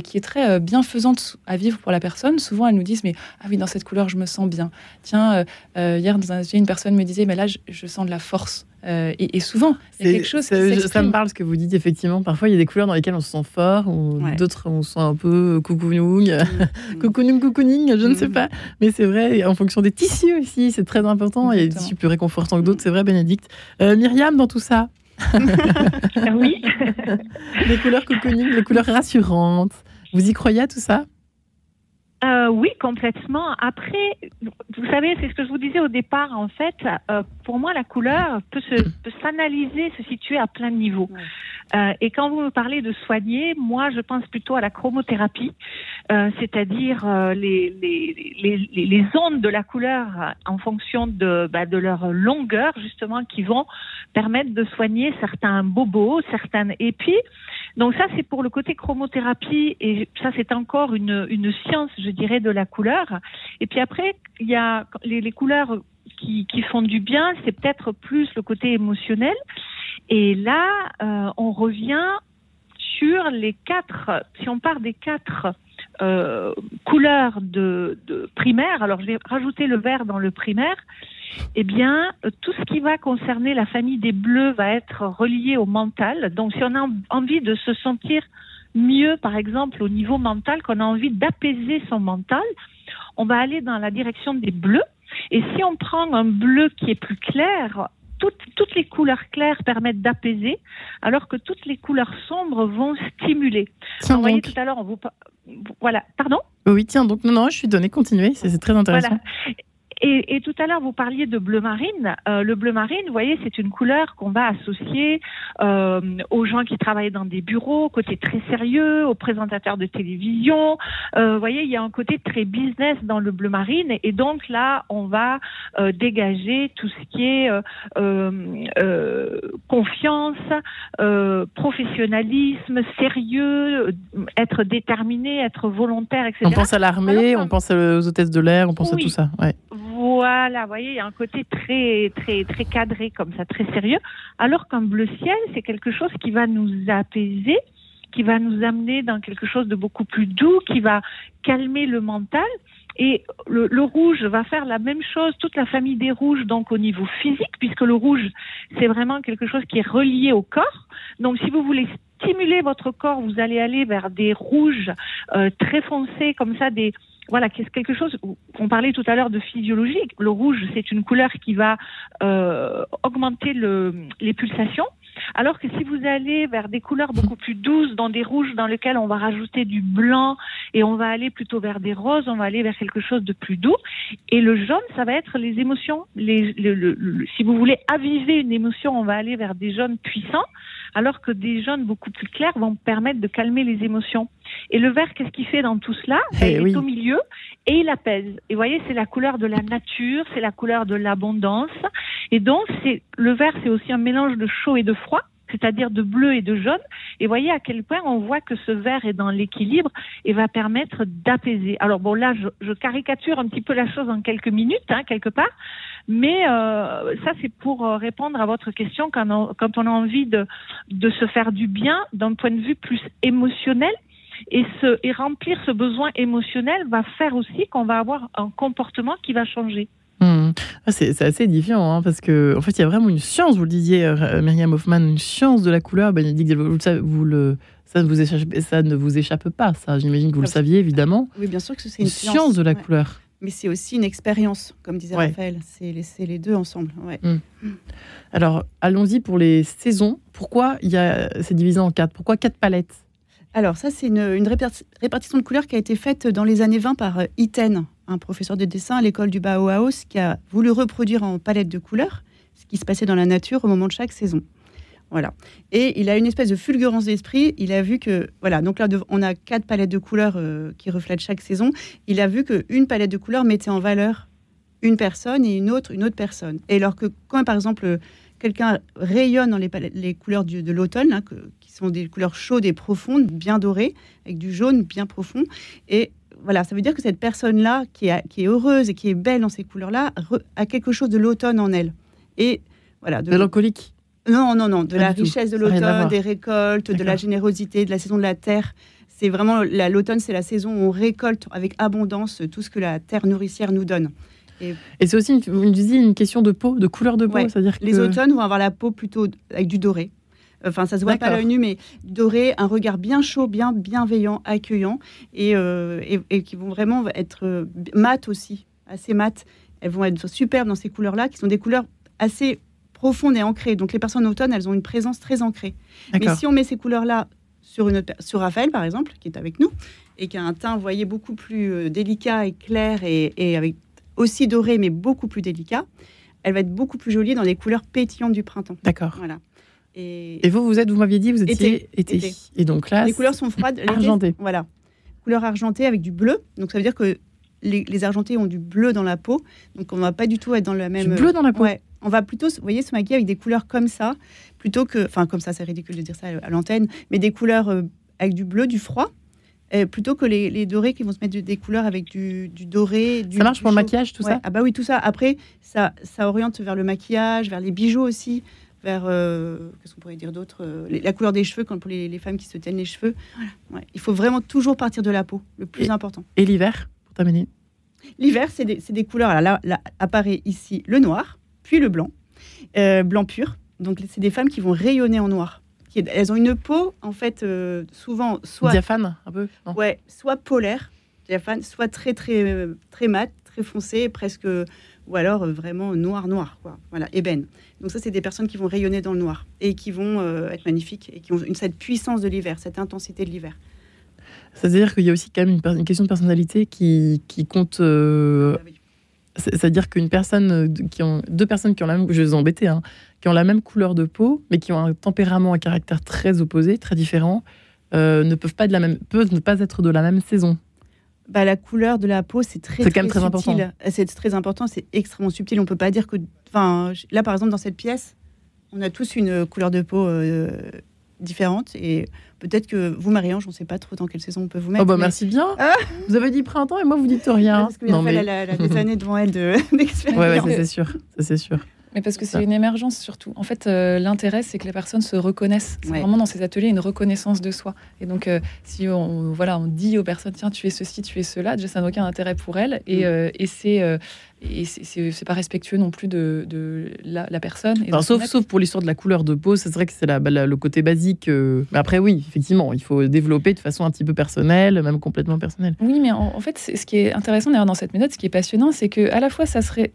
Speaker 2: qui est très bienfaisante à vivre pour la personne. Souvent, elles nous disent, mais ah oui, dans cette couleur, je me sens bien. Tiens, hier, dans un une personne me disait, mais là, je sens de la force. Euh, et, souvent, il y a quelque chose qui
Speaker 1: Ça me parle ce que vous dites, effectivement. Parfois, il y a des couleurs dans lesquelles on se sent fort, ou d'autres, on se sent un peu coucounoung, mm. coucounoung, cocooning, je ne sais mm. pas. Mais c'est vrai, en fonction des tissus aussi, c'est très important. Il y a des tissus plus réconfortants que d'autres, c'est vrai, Bénédicte. Euh, Myriam, dans tout ça
Speaker 3: Oui.
Speaker 1: les couleurs cocooning, les couleurs rassurantes. Vous y croyez à tout ça?
Speaker 3: Euh, oui, complètement. Après, vous savez, c'est ce que je vous disais au départ. En fait, euh, pour moi, la couleur peut s'analyser, se, se situer à plein de niveaux. Euh, et quand vous me parlez de soigner, moi, je pense plutôt à la chromothérapie, euh, c'est-à-dire euh, les, les, les, les, ondes de la couleur en fonction de, bah, de leur longueur, justement, qui vont permettre de soigner certains bobos, certaines épis. Donc ça, c'est pour le côté chromothérapie, et ça, c'est encore une, une science, je dirais, de la couleur. Et puis après, il y a les, les couleurs qui, qui font du bien, c'est peut-être plus le côté émotionnel. Et là, euh, on revient sur les quatre, si on part des quatre euh, couleurs de, de, primaire, alors je vais rajouter le vert dans le primaire, eh bien, tout ce qui va concerner la famille des bleus va être relié au mental. Donc, si on a envie de se sentir mieux, par exemple, au niveau mental, qu'on a envie d'apaiser son mental, on va aller dans la direction des bleus. Et si on prend un bleu qui est plus clair, toutes, toutes les couleurs claires permettent d'apaiser, alors que toutes les couleurs sombres vont stimuler.
Speaker 1: Tiens, vous voyez
Speaker 3: tout à l'heure, on vous voilà, pardon?
Speaker 1: Oui, tiens, donc non, non, je suis donnée. Continuez, c'est très intéressant.
Speaker 3: Voilà. Et, et, tout à l'heure, vous parliez de bleu marine. Euh, le bleu marine, vous voyez, c'est une couleur qu'on va associer euh, aux gens qui travaillent dans des bureaux, côté très sérieux, aux présentateurs de télévision. Euh, vous voyez, il y a un côté très business dans le bleu marine. Et donc là, on va euh, dégager tout ce qui est euh, confiance, professionnalisme, sérieux, être déterminé, être volontaire, etc.
Speaker 1: On pense à l'armée, on pense aux hôtesses de l'air, on pense à tout ça. Ouais.
Speaker 3: Voilà, vous voyez, il y a un côté très, très, très cadré comme ça, très sérieux. Alors qu'un bleu ciel, c'est quelque chose qui va nous apaiser, qui va nous amener dans quelque chose de beaucoup plus doux, qui va calmer le mental. Et le, rouge va faire la même chose, toute la famille des rouges, donc au niveau physique, puisque le rouge, c'est vraiment quelque chose qui est relié au corps. Donc si vous voulez stimuler votre corps, vous allez aller vers des rouges euh, très foncés, comme ça, des, voilà, c'est quelque chose. On parlait tout à l'heure de physiologie. Le rouge, c'est une couleur qui va euh, augmenter le, les pulsations. Alors que si vous allez vers des couleurs beaucoup plus douces, dans des rouges dans lesquels on va rajouter du blanc et on va aller plutôt vers des roses, on va aller vers quelque chose de plus doux. Et le jaune, ça va être les émotions. Les, le, le, si vous voulez aviver une émotion, on va aller vers des jaunes puissants, alors que des jaunes beaucoup plus clairs vont permettre de calmer les émotions. Et le vert, qu'est-ce qu'il fait dans tout cela? Ben, Il est au milieu et il apaise. Et vous voyez, c'est la couleur de la nature, c'est la couleur de l'abondance. Et donc, c'est le vert, c'est aussi un mélange de chaud et de froid c'est-à-dire de bleu et de jaune. Et voyez à quel point on voit que ce vert est dans l'équilibre et va permettre d'apaiser. Alors bon, là, je, je, caricature un petit peu la chose en quelques minutes, hein, quelque part, mais euh, ça, c'est pour euh, répondre à votre question quand on, quand on a envie de, de se faire du bien d'un point de vue plus émotionnel et, ce, et remplir ce besoin émotionnel va faire aussi qu'on va avoir un comportement qui va changer.
Speaker 1: Mmh. Ah, c'est assez édifiant hein, parce que en fait il y a vraiment une science, vous le disiez euh, Myriam Hoffman, une science de la couleur. Bénédicte, vous, vous le, ça ne vous échappe, ça ne vous échappe pas, ça. J'imagine que vous le saviez évidemment.
Speaker 4: Oui, bien sûr que c'est
Speaker 1: une, science, de la couleur.
Speaker 4: Mais c'est aussi une expérience, comme disait Raphaël. C'est les, les, deux ensemble. Ouais. Mmh.
Speaker 1: Mmh. Alors allons-y pour les saisons. Pourquoi il y a c'est divisé en quatre? Pourquoi quatre palettes?
Speaker 4: Alors ça, c'est une, répartition de couleurs qui a été faite dans les années 20 par euh, Iten, un professeur de dessin à l'école du Bauhaus, qui a voulu reproduire en palette de couleurs ce qui se passait dans la nature au moment de chaque saison. Voilà. Et il a une espèce de fulgurance d'esprit. Il a vu que, voilà, donc là, on a quatre palettes de couleurs euh, qui reflètent chaque saison. Il a vu qu'une palette de couleurs mettait en valeur une personne et une autre, une autre personne. Et alors que quand, par exemple, quelqu'un rayonne dans les, les couleurs du, de l'automne, hein, sont des couleurs chaudes et profondes, bien dorées, avec du jaune bien profond. Et voilà, ça veut dire que cette personne-là, qui, qui est, heureuse et qui est belle dans ces couleurs-là, a quelque chose de l'automne en elle. Et voilà,
Speaker 1: de mélancolique.
Speaker 4: Non, non, non, de la richesse de l'automne, des récoltes, de la générosité, de la saison de la terre. c'est vraiment l'automne, c'est la saison où on récolte avec abondance tout ce que la terre nourricière nous donne.
Speaker 1: Et, c'est aussi, une, une question de peau, de couleur de peau.
Speaker 4: C'est-à-dire Les automnes vont avoir la peau plutôt avec du doré. Enfin, ça se voit pas à l'œil nu, mais doré, un regard bien chaud, bien bienveillant, accueillant, et, euh, et, qui vont vraiment être euh, mat aussi, assez mat. Elles vont être superbes dans ces couleurs-là, qui sont des couleurs assez profondes et ancrées. Donc les personnes automne, elles ont une présence très ancrée. Mais si on met ces couleurs-là sur, une sur Raphaël, par exemple, qui est avec nous, et qui a un teint, vous voyez, beaucoup plus euh, délicat et clair, et, et avec aussi doré, mais beaucoup plus délicat, elle va être beaucoup plus jolie dans les couleurs pétillantes du printemps.
Speaker 1: D'accord. Voilà. Et, vous, vous êtes, vous m'aviez dit, vous étiez été. Et donc là,
Speaker 4: les couleurs sont froides,
Speaker 1: argentées.
Speaker 4: Voilà, couleur argentée avec du bleu. Donc ça veut dire que les, les, argentés ont du bleu dans la peau. Donc on va pas du tout être dans le même.
Speaker 1: Du bleu dans la peau.
Speaker 4: Ouais. On va plutôt, vous voyez, se maquiller avec des couleurs comme ça, plutôt que, enfin comme ça, c'est ridicule de dire ça à l'antenne, mais des couleurs euh, avec du bleu, du froid. Euh, plutôt que les, les, dorés qui vont se mettre des couleurs avec du, du doré. Du,
Speaker 1: ça marche pour le maquillage, tout ça
Speaker 4: Ah bah oui, tout ça. Après, ça, ça oriente vers le maquillage, vers les bijoux aussi vers, euh, qu'est-ce qu'on pourrait dire d'autre euh, La couleur des cheveux, quand pour les, femmes qui se tiennent les cheveux. Il faut vraiment toujours partir de la peau, le plus important.
Speaker 1: Et l'hiver, pour terminer
Speaker 4: L'hiver, c'est des, couleurs. là, là, apparaît ici le noir, puis le blanc, euh, blanc pur. Donc, c'est des femmes qui vont rayonner en noir. Elles ont une peau, en fait, souvent soit.
Speaker 1: Diaphane, un peu
Speaker 4: Ouais, soit polaire, diaphane, soit très, très, très mat, très foncé, presque ou alors euh, vraiment noir noir quoi. Voilà ébène. Donc ça c'est des personnes qui vont rayonner dans le noir et qui vont euh, être magnifiques et qui ont une, cette puissance de l'hiver cette intensité de l'hiver.
Speaker 1: C'est-à-dire qu'il y a aussi quand même une, question de personnalité qui, qui compte euh, ah c'est-à-dire qu'une personne qui ont deux personnes qui ont la même je vais vous embêter hein, qui ont la même couleur de peau mais qui ont un tempérament un caractère très opposé très différent ne peuvent pas de la même peuvent ne pas être de la même saison
Speaker 4: bah, la couleur de la peau, c'est très,
Speaker 1: très, très, important.
Speaker 4: C'est très important, c'est extrêmement subtil. On peut pas dire que. Enfin, là, par exemple, dans cette pièce, on a tous une couleur de peau euh, différente. Et peut-être que vous, Marie-Ange, on ne sait pas trop dans quelle saison on peut vous mettre.
Speaker 1: Oh bah merci bien. Ah vous avez dit printemps et moi, vous dites rien.
Speaker 4: Parce que non, mais... elle, a, des années devant elle d'expérience.
Speaker 1: ouais, ouais c'est sûr. C'est sûr.
Speaker 2: Mais parce que c'est une émergence surtout. En fait, euh, l'intérêt, c'est que les personnes se reconnaissent. C'est vraiment dans ces ateliers une reconnaissance de soi. Et donc, euh, si on, voilà, on dit aux personnes, tiens, tu es ceci, tu es cela, déjà, ça n'a aucun intérêt pour elles. Et, mm. euh, et c'est et c'est pas respectueux non plus de, de la, personne.
Speaker 1: sauf, sauf pour l'histoire de la couleur de peau, c'est vrai que c'est bah, le côté basique. Euh, mais après, oui, effectivement, il faut développer de façon un petit peu personnelle, même complètement personnelle.
Speaker 2: Oui, mais en, fait, ce qui est intéressant d'ailleurs dans cette méthode, ce qui est passionnant, c'est que à la fois, ça serait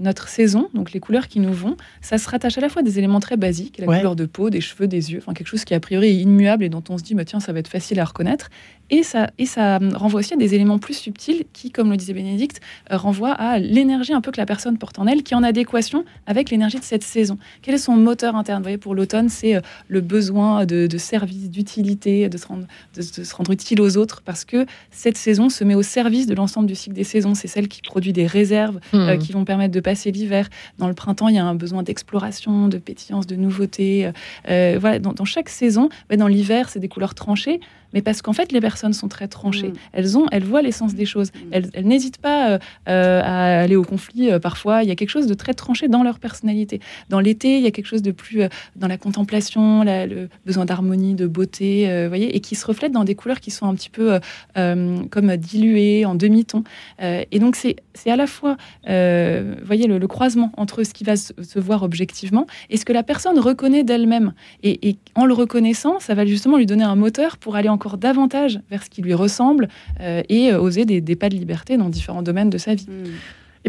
Speaker 2: notre saison, donc les couleurs qui nous vont, ça se rattache à la fois à des éléments très basiques, la couleur de peau, des cheveux, des yeux, enfin quelque chose qui a priori est immuable et dont on se dit, bah, tiens, ça va être facile à reconnaître. Et ça, et ça renvoie aussi à des éléments plus subtils qui, comme le disait Bénédicte, euh, renvoient à l'énergie un peu que la personne porte en elle, qui est en adéquation avec l'énergie de cette saison. Quel est son moteur interne? Vous voyez, pour l'automne, c'est euh, le besoin de, service, d'utilité, de, se rendre, de, se rendre utile aux autres, parce que cette saison se met au service de l'ensemble du cycle des saisons. C'est celle qui produit des réserves euh, mmh. qui vont permettre de passer l'hiver. Dans le printemps, il y a un besoin d'exploration, de pétillance, de nouveauté. voilà, dans, dans, chaque saison, dans l'hiver, c'est des couleurs tranchées mais parce qu'en fait, les personnes sont très tranchées. Mm. Elles, ont, elles voient l'essence des choses. Mm. Elles, n'hésitent pas euh, euh, aller au conflit euh, parfois. Il y a quelque chose de très tranché dans leur personnalité. Dans l'été, il y a quelque chose de plus dans la contemplation, le besoin d'harmonie, de beauté, voyez, et qui se reflète dans des couleurs qui sont un petit peu comme diluées, en demi-ton. et donc, c'est à la fois, voyez, le, croisement entre ce qui va se, voir objectivement et ce que la personne reconnaît d'elle-même. Et, en le reconnaissant, ça va justement lui donner un moteur pour aller encore davantage vers ce qui lui ressemble euh, et euh, oser des, pas de liberté dans différents domaines de sa vie. Hmm.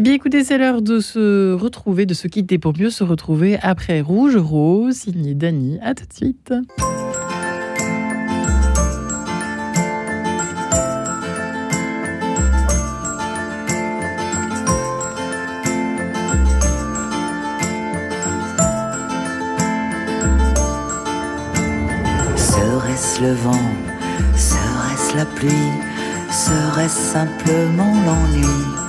Speaker 1: Eh bien, écoutez, c'est l'heure de se retrouver, de se quitter pour mieux se retrouver après Rouge Rose, signé Dany. À tout de suite.
Speaker 5: Serait-ce le vent? La pluie? Serait-ce simplement l'ennui?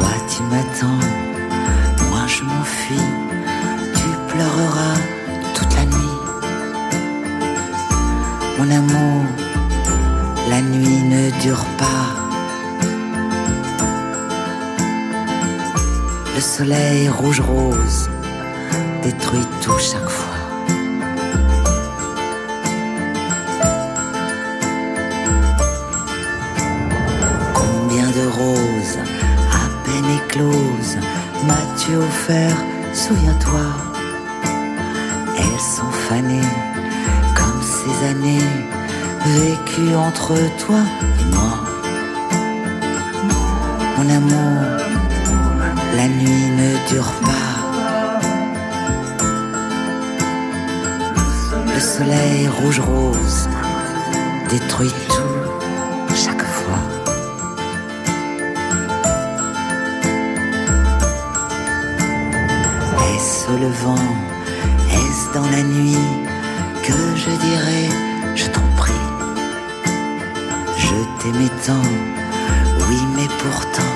Speaker 5: Toi tu m'attends, moi je m'enfuis, tu pleureras toute la nuit. Mon amour, la nuit ne dure pas. Le soleil rouge rose détruit tout chaque fois. Combien de roses m'as-tu offert, souviens-toi. Elles sont fanées comme ces années vécues entre toi et moi. Mon amour, la nuit ne dure pas. Le soleil rouge-rose détruit Le vent, est-ce dans la nuit que je dirais, je t'en prie, je t'aimais tant, oui mais pourtant,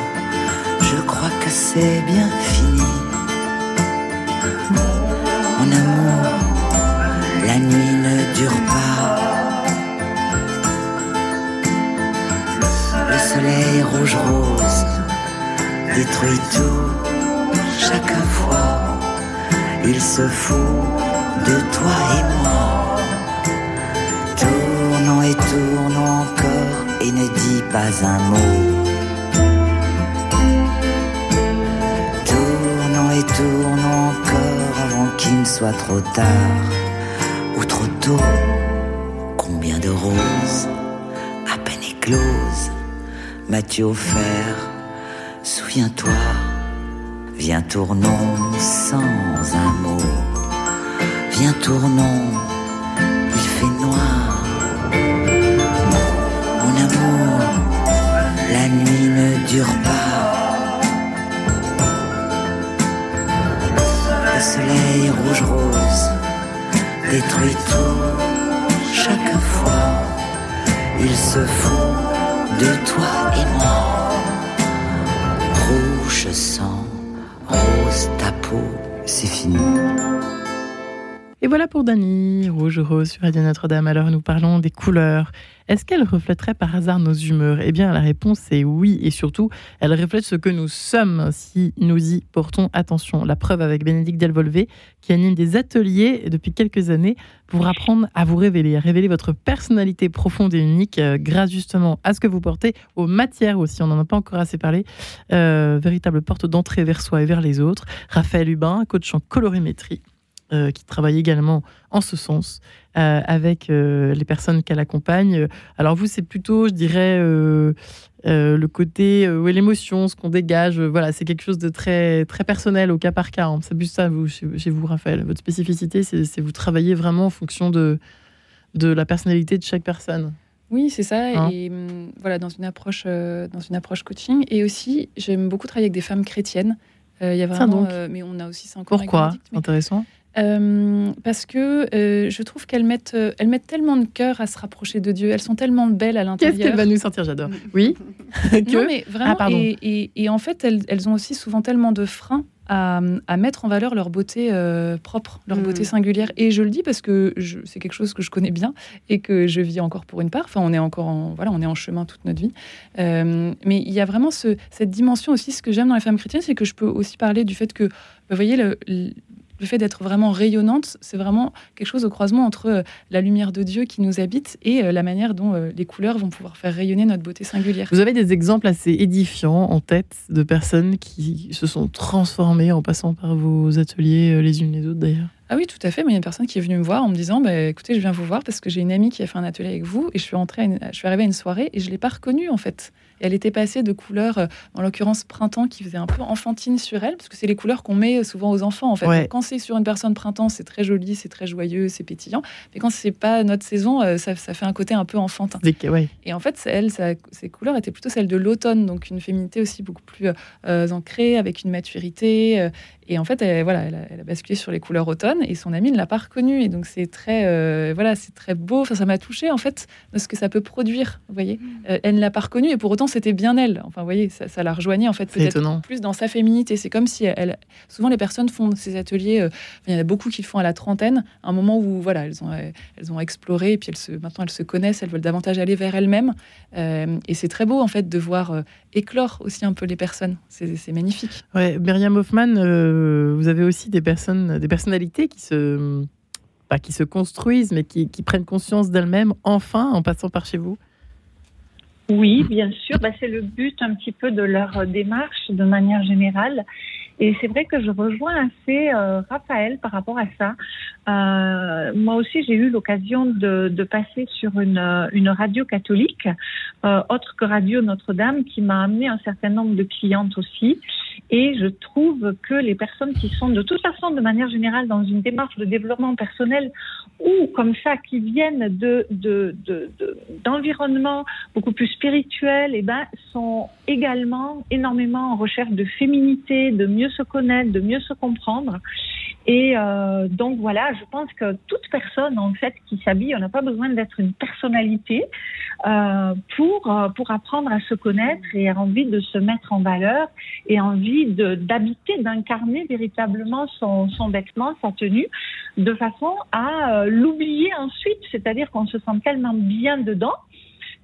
Speaker 5: je crois que c'est bien fini. Mon amour, la nuit ne dure pas. Le soleil rouge-rose détruit tout se fout de toi et moi. Tournons et tournons encore et ne dis pas un mot. Tournons et tournons encore avant qu'il ne soit trop tard ou trop tôt. Combien de roses à peine écloses m'as-tu offert Souviens-toi, viens tournons sans un mot. Viens tournons, il fait noir. Mon amour, la nuit ne dure pas. Le soleil rouge-rose détruit tout chaque fois. Il se fout de toi et moi. Rouge sang, rose ta peau, c'est fini.
Speaker 1: Et voilà pour Dany, Rouge Rose sur Radio Notre-Dame. Alors nous parlons des couleurs. Est-ce qu'elles reflèteraient par hasard nos humeurs? Eh bien la réponse est oui et surtout elles reflètent ce que nous sommes si nous y portons attention. La preuve avec Bénédicte Delvolvé qui anime des ateliers depuis quelques années pour apprendre à vous révéler, à révéler votre personnalité profonde et unique euh, grâce justement à ce que vous portez, aux matières aussi, on n'en a pas encore assez parlé, euh, véritable porte d'entrée vers soi et vers les autres. Raphaël Hubin, coach en colorimétrie euh, qui travaille également en ce sens euh, avec euh, les personnes qu'elle accompagne. Alors vous, c'est plutôt, je dirais, le côté, ouais, l'émotion, ce qu'on dégage. voilà, c'est quelque chose de très très personnel au cas par cas. Hein. C'est plus ça, vous, chez, vous, Raphaël. Votre spécificité, c'est vous travaillez vraiment en fonction de de la personnalité de chaque personne.
Speaker 2: Oui, c'est ça. Hein et hum, voilà, dans une approche, dans une approche coaching. Et aussi, j'aime beaucoup travailler avec des femmes chrétiennes. Il y a vraiment, mais on a aussi ça encore.
Speaker 1: Pourquoi? Intéressant.
Speaker 2: Euh, parce que euh, je trouve qu'elles mettent, euh, elles mettent tellement de cœur à se rapprocher de Dieu. Elles sont tellement belles à l'intérieur.
Speaker 1: Qu'est-ce qu'elle va nous sortir J'adore. Oui.
Speaker 2: Non, mais vraiment. Ah, et, et, en fait, elles, elles, ont aussi souvent tellement de freins à, à mettre en valeur leur beauté propre, leur beauté mm. singulière. Et je le dis parce que c'est quelque chose que je connais bien et que je vis encore pour une part. Enfin, on est encore en, voilà, on est en chemin toute notre vie. mais il y a vraiment ce, cette dimension aussi. Ce que j'aime dans les femmes chrétiennes, c'est que je peux aussi parler du fait que, vous voyez, le, le fait d'être vraiment rayonnante, c'est vraiment quelque chose au croisement entre euh, la lumière de Dieu qui nous habite et euh, la manière dont euh, les couleurs vont pouvoir faire rayonner notre beauté singulière.
Speaker 1: Vous avez des exemples assez édifiants en tête de personnes qui se sont transformées en passant par vos ateliers les unes les autres d'ailleurs?
Speaker 2: Ah oui, tout à fait. Mais il y a une personne qui est venue me voir en me disant bah, écoutez, je viens vous voir parce que j'ai une amie qui a fait un atelier avec vous et je suis, entrée je suis arrivée à une soirée et je ne l'ai pas reconnue en fait elle était passée de couleurs, euh, en l'occurrence printemps, qui faisait un peu enfantine sur elle, parce que c'est les couleurs qu'on met souvent aux enfants. En fait, quand c'est sur une personne printemps, c'est très joli, c'est très joyeux, c'est pétillant. Mais quand c'est pas notre saison, euh, ça, fait un côté un peu enfantin. Et en fait, elle, ses couleurs étaient plutôt celles de l'automne, donc une féminité aussi beaucoup plus euh, ancrée, avec une maturité. Et en fait, elle, voilà, elle a, basculé sur les couleurs automne et son amie ne l'a pas reconnue. Et donc, c'est très, euh, voilà, c'est très beau. Enfin, ça m'a touché en fait de ce que ça peut produire. Vous voyez, mm. euh, elle ne l'a pas reconnue et pour autant, c'était bien elle. Enfin, vous voyez, ça, ça la rejoignait en fait peut-être plus dans sa féminité. C'est comme si elle, souvent les personnes font ces ateliers. Euh, il y en a beaucoup qui le font à la trentaine, un moment où voilà, elles ont, elles ont exploré et puis elles se, maintenant elles se connaissent, elles veulent davantage aller vers elles-mêmes. et c'est très beau en fait de voir éclore aussi un peu les personnes. C'est magnifique.
Speaker 1: Ouais, Myriam Hoffman vous avez aussi des personnes, des personnalités qui se, pas qui se construisent, mais qui, prennent conscience d'elles-mêmes enfin en passant par chez vous.
Speaker 3: Oui, bien sûr. Bah, c'est le but un petit peu de leur démarche de manière générale. Et c'est vrai que je rejoins assez euh, Raphaël par rapport à ça. Euh, moi aussi, j'ai eu l'occasion de, de, passer sur une, une radio catholique, euh, autre que Radio Notre-Dame, qui m'a amené un certain nombre de clientes aussi. Et je trouve que les personnes qui sont de toute façon, de manière générale, dans une démarche de développement personnel ou comme ça, qui viennent de, de, de, d'environnements beaucoup plus spirituels, eh ben, sont également énormément en recherche de féminité, de mieux se connaître, de mieux se comprendre. Et euh, donc voilà, je pense que toute personne en fait qui s'habille, on n'a pas besoin d'être une personnalité euh, pour euh, pour apprendre à se connaître et avoir envie de se mettre en valeur et envie d'habiter, d'incarner véritablement son, vêtement, sa tenue, de façon à euh, l'oublier ensuite. C'est-à-dire qu'on se sent tellement bien dedans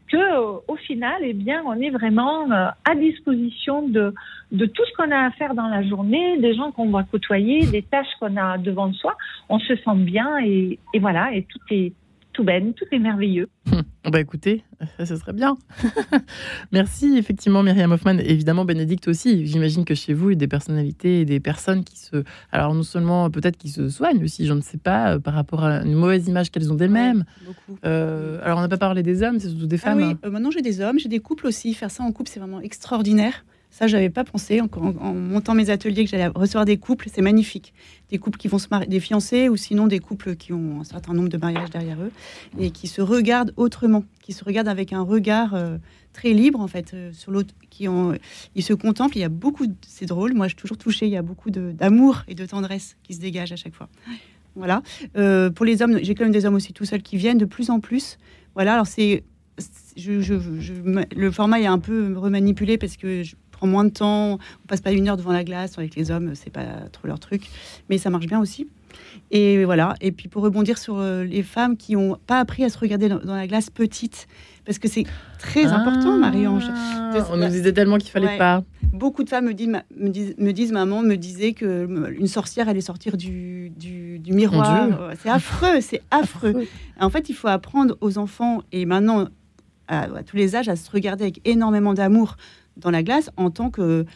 Speaker 3: que au final, eh bien, on est vraiment euh, à disposition de, tout ce qu'on a à faire dans la journée, des gens qu'on va côtoyer, des tâches qu'on a devant soi. On se sent bien et voilà, et tout est tout ben, tout est merveilleux.
Speaker 1: Hum. Bah écoutez, ce serait bien. Merci effectivement Myriam Hoffman, évidemment Bénédicte aussi. J'imagine que chez vous, il y a des personnalités et des personnes qui se... Alors non seulement peut-être qui se soignent aussi, je ne sais pas, euh, par rapport à une mauvaise image qu'elles ont d'elles-mêmes. Euh, alors on n'a pas parlé des hommes, c'est surtout des ah femmes.
Speaker 4: oui, euh, maintenant j'ai des hommes, j'ai des couples aussi. Faire ça en couple, c'est vraiment extraordinaire. Ça, j'avais pas pensé en, montant mes ateliers que j'allais recevoir des couples. C'est magnifique. Des couples qui vont se marier, des fiancés ou sinon des couples qui ont un certain nombre de mariages derrière eux et qui se regardent autrement, qui se regardent avec un regard euh, très libre en fait euh, sur l'autre. Qui ils se contemplent. Il y a beaucoup, c'est drôle. Moi, je suis toujours touchée. Il y a beaucoup d'amour et de tendresse qui se dégagent à chaque fois. Voilà. Euh, pour les hommes, j'ai quand même des hommes aussi tout seuls qui viennent de plus en plus. Voilà. Alors c'est je, je, le format est un peu remanipulé parce que en moins de temps. On passe pas une heure devant la glace avec les hommes, c'est pas trop leur truc, mais ça marche bien aussi. Et voilà. Et puis pour rebondir sur euh, les femmes qui n'ont pas appris à se regarder dans, la glace petite, parce que c'est très ah. important, Marie-Ange.
Speaker 1: On nous disait tellement qu'il fallait pas.
Speaker 4: Beaucoup de femmes me disent, me disent, me disent, maman me disait que une sorcière allait sortir du, du, miroir. C'est affreux, c'est affreux. En fait, il faut apprendre aux enfants et maintenant à, à tous les âges à se regarder avec énormément d'amour dans la glace en tant que,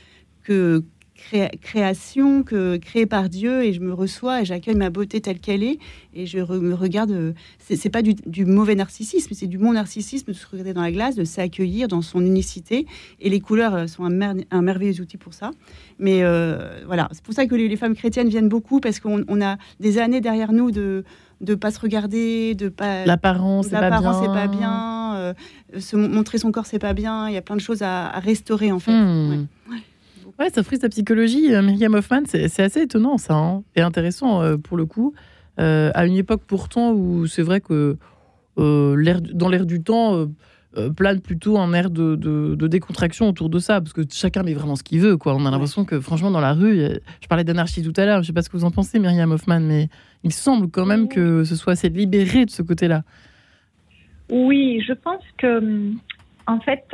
Speaker 4: création, que créée par Dieu, et je me reçois et j'accueille ma beauté telle qu'elle est, et je me regarde. C'est pas du, mauvais narcissisme, c'est du bon narcissisme de se regarder dans la glace, de s'accueillir dans son unicité, et les couleurs euh, sont un, merveilleux outil pour ça. Mais euh, voilà, c'est pour ça que les, femmes chrétiennes viennent beaucoup, parce qu'on a des années derrière nous de de pas se regarder, de pas
Speaker 1: l'apparence, c'est pas bien,
Speaker 4: c'est pas bien euh, se montrer son corps, c'est pas bien. Il y a plein de choses à, restaurer en fait.
Speaker 1: Hmm. Ouais. ça frise ta psychologie, euh, Myriam Hoffman. C'est assez étonnant ça, hein, et intéressant euh, pour le coup. à une époque pourtant où c'est vrai que dans l'air du temps euh, plane plutôt un air de, décontraction autour de ça, parce que chacun met vraiment ce qu'il veut. Quoi. On a l'impression que, franchement, dans la rue, je parlais d'anarchie tout à l'heure, je ne sais pas ce que vous en pensez, Myriam Hoffman, mais il semble quand même que ce soit assez libéré de ce côté-là.
Speaker 3: Oui, je pense que, en fait,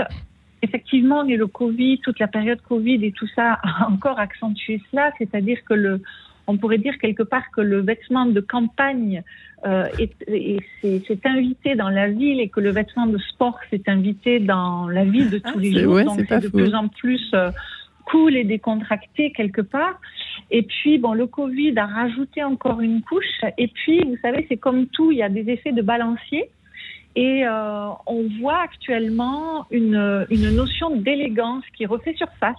Speaker 3: effectivement, le Covid, toute la période Covid et tout ça a encore accentué cela, c'est-à-dire que le, on pourrait dire quelque part que le vêtement de campagne euh, s'est invité dans la ville et que le vêtement de sport s'est invité dans la vie de tous ah, les jours. Donc c'est de plus en plus euh, cool et décontracté quelque part. Et puis, bon, le Covid a rajouté encore une couche. Et puis, vous savez, c'est comme tout, il y a des effets de balancier. Et euh, on voit actuellement une, une notion d'élégance qui refait surface,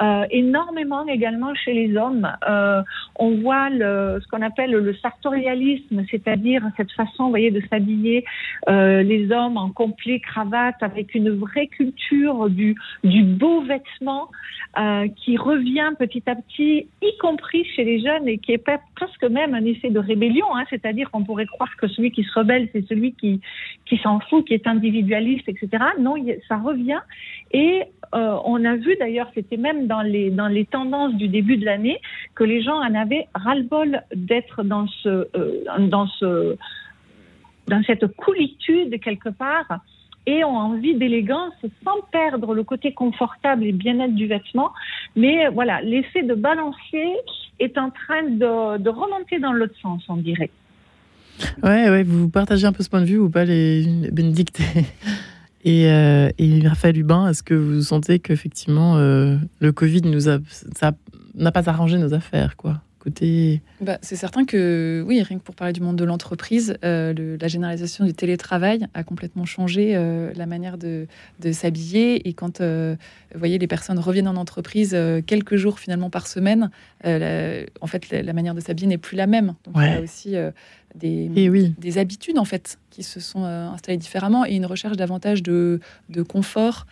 Speaker 3: euh, énormément également chez les hommes. Euh, on voit ce qu'on appelle le sartorialisme, c'est-à-dire cette façon, voyez, de s'habiller les hommes en complet cravate avec une vraie culture du, du beau vêtement qui revient petit à petit, y compris chez les jeunes et qui est presque même un effet de rébellion, hein, c'est-à-dire qu'on pourrait croire que celui qui se rebelle, c'est celui qui qui s'en fout, qui est individualiste, etc. Non, ça revient. Et euh, on a vu d'ailleurs, c'était même dans les, dans les tendances du début de l'année, que les gens en avaient ras-le-bol d'être dans, ce, euh, dans, ce, dans cette coolitude quelque part et ont envie d'élégance sans perdre le côté confortable et bien-être du vêtement. Mais voilà, l'effet de balancier est en train de, de remonter dans l'autre sens, on dirait.
Speaker 1: Ouais, ouais, vous partagez un peu ce point de vue ou pas, les Bénédicte et, euh, et, Raphaël Hubin Est-ce que vous sentez qu'effectivement euh, le Covid nous a, ça n'a pas arrangé nos affaires, quoi.
Speaker 2: Bah, c'est certain que, oui, rien que pour parler du monde de l'entreprise, euh, la généralisation du télétravail a complètement changé euh, la manière de, s'habiller. Et quand, euh, vous voyez, les personnes reviennent en entreprise quelques jours finalement par semaine, en fait, la, manière de s'habiller n'est plus la même. Donc, il y a aussi des, des habitudes, en fait, qui se sont installées différemment et une recherche davantage de, de confort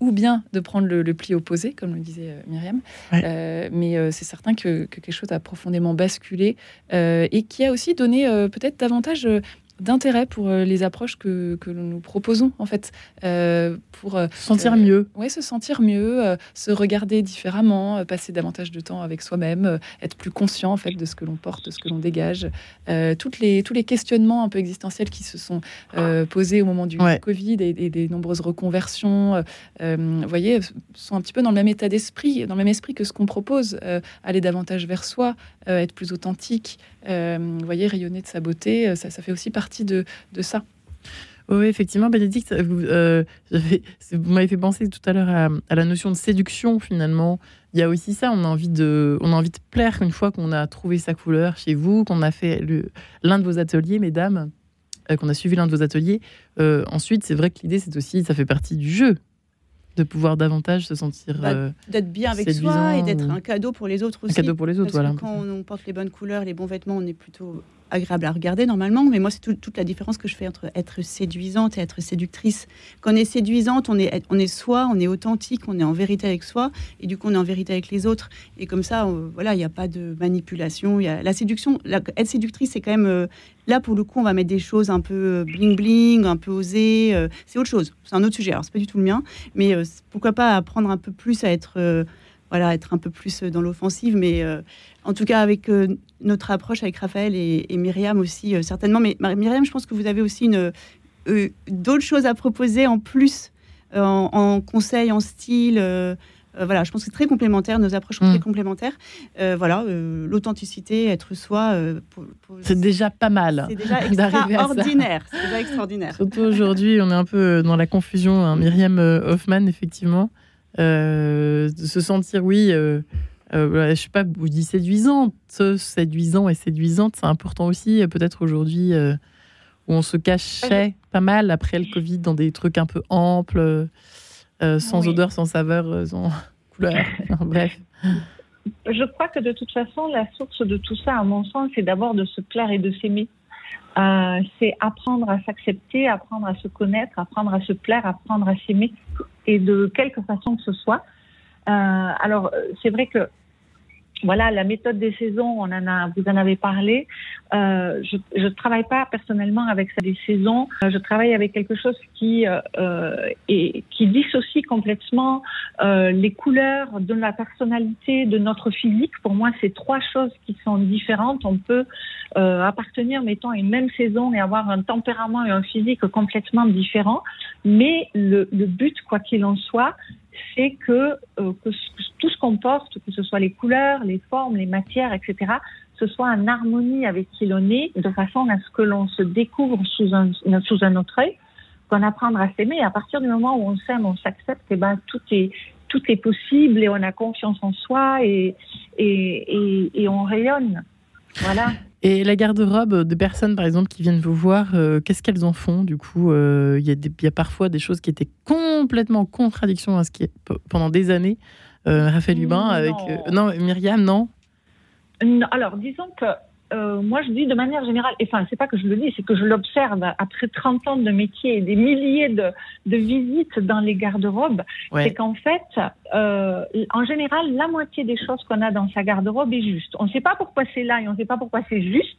Speaker 2: ou bien de prendre le, pli opposé, comme le disait Myriam. mais c'est certain que, que, quelque chose a profondément basculé euh, et qui a aussi donné euh, peut-être davantage euh, d'intérêt pour euh, les approches que, que nous proposons en fait.
Speaker 1: Euh, pour euh, se sentir mieux.
Speaker 2: Oui se sentir mieux se regarder différemment passer davantage de temps avec soi-même être plus conscient en fait de ce que l'on porte de ce que l'on dégage. Toutes les tous les questionnements un peu existentiels qui se sont posés au moment du Covid et, des nombreuses reconversions vous voyez sont un petit peu dans le même état d'esprit dans le même esprit que ce qu'on propose aller davantage vers soi être plus authentique vous voyez rayonner de sa beauté ça, ça fait aussi partie de, de ça.
Speaker 1: Oui, effectivement, Bénédicte, vous, euh, vous m'avez fait penser tout à l'heure à, la notion de séduction, finalement. Il y a aussi ça, on a envie de, on a envie de plaire une fois qu'on a trouvé sa couleur chez vous, qu'on a fait l'un de vos ateliers, mesdames, euh, qu'on a suivi l'un de vos ateliers. Euh, ensuite, c'est vrai que l'idée, c'est aussi, ça fait partie du jeu de pouvoir davantage se sentir bah,
Speaker 4: d'être bien avec soi et d'être un cadeau pour les autres aussi.
Speaker 1: Un cadeau pour les autres, voilà.
Speaker 4: quand on porte les bonnes couleurs, les bons vêtements, on est plutôt agréable à regarder normalement, mais moi c'est toute la différence que je fais entre être séduisante et être séductrice. Quand on est séduisante, on est, on est soi, on est authentique, on est en vérité avec soi, et du coup on est en vérité avec les autres. Et comme ça, voilà, il n'y a pas de manipulation. Y a, la séduction, être séductrice, c'est quand même euh, là pour le coup, on va mettre des choses un peu euh, bling bling, un peu osées. Euh, c'est autre chose, c'est un autre sujet. Alors c'est pas du tout le mien, mais pourquoi pas apprendre un peu plus à être voilà, être un peu plus dans l'offensive. Mais euh, en tout cas, avec euh, notre approche avec Raphaël et, Myriam aussi, euh, certainement. Mais Myriam, je pense que vous avez aussi une, d'autres choses à proposer en plus, en, conseil, en style. voilà, je pense que c'est très complémentaire, nos approches sont très mm. complémentaires. voilà, l'authenticité, être soi.
Speaker 1: c'est déjà pas mal.
Speaker 4: C'est déjà extraordinaire. C'est déjà extraordinaire.
Speaker 1: Surtout aujourd'hui, on est un peu dans la confusion. Hein. Myriam Hoffman, effectivement. Euh, de se sentir, oui, euh, euh, je sais pas, vous dites séduisante, séduisant et séduisante, c'est important aussi, peut-être aujourd'hui, où on se cachait pas mal après le Covid dans des trucs un peu amples, sans odeur, sans saveur, sans couleur, bref.
Speaker 3: Je crois que de toute façon, la source de tout ça, à mon sens, c'est d'abord de se plaire et de s'aimer. Euh, c'est apprendre à s'accepter, apprendre à se connaître, apprendre à se plaire, apprendre à s'aimer, et de quelque façon que ce soit. Euh, alors, c'est vrai que voilà, la méthode des saisons, on en a, vous en avez parlé. Euh, je ne travaille pas personnellement avec ça des saisons. Euh, je travaille avec quelque chose qui euh, et qui dissocie complètement euh, les couleurs de la personnalité, de notre physique. Pour moi, c'est trois choses qui sont différentes. On peut euh, appartenir, mettons, à une même saison et avoir un tempérament et un physique complètement différents. Mais le, le but, quoi qu'il en soit, c'est que, euh, que, tout ce qu'on porte, que ce soit les couleurs, les formes, les matières, etc., ce soit en harmonie avec qui l'on est, de façon à ce que l'on se découvre sous un, sous un autre œil, qu'on apprendre à s'aimer. À partir du moment où on s'aime, on s'accepte, et eh ben tout est tout est possible et on a confiance en soi et, et, et, et on rayonne. Voilà.
Speaker 1: Et la garde-robe de personnes, par exemple, qui viennent vous voir, euh, qu'est-ce qu'elles en font Du coup, euh, il y, a parfois des choses qui étaient complètement en contradiction à ce qui est pendant des années. Euh, Raphaël Hubin, avec. non, Myriam, non
Speaker 3: Alors, disons que euh, moi, je dis de manière générale, et enfin, c'est pas que je le dis, c'est que je l'observe après 30 ans de métier et des milliers de, de visites dans les garde-robes, c'est qu'en fait, euh, en général, la moitié des choses qu'on a dans sa garde-robe est juste. On ne sait pas pourquoi c'est là et on ne sait pas pourquoi c'est juste,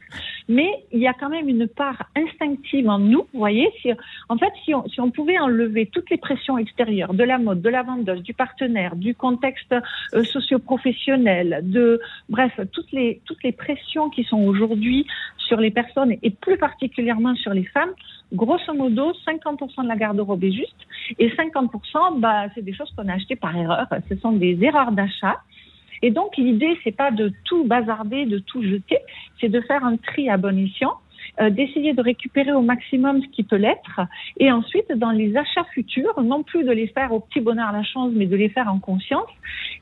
Speaker 3: mais il y a quand même une part instinctive en nous, vous voyez. Si, en fait, si on, si on pouvait enlever toutes les pressions extérieures, de la mode, de la vendeuse, du partenaire, du contexte euh, socio-professionnel, de, bref, toutes les, toutes les pressions qui sont aujourd'hui sur les personnes et plus particulièrement sur les femmes, grosso modo, 50% de la garde-robe est juste et 50%, bah, c'est des choses qu'on a achetées par erreur. Ce sont des erreurs d'achat. Et donc, l'idée, c'est pas de tout bazarder, de tout jeter, c'est de faire un tri à bon escient euh, d'essayer de récupérer au maximum ce qui peut l'être, et ensuite dans les achats futurs, non plus de les faire au petit bonheur la chance, mais de les faire en conscience,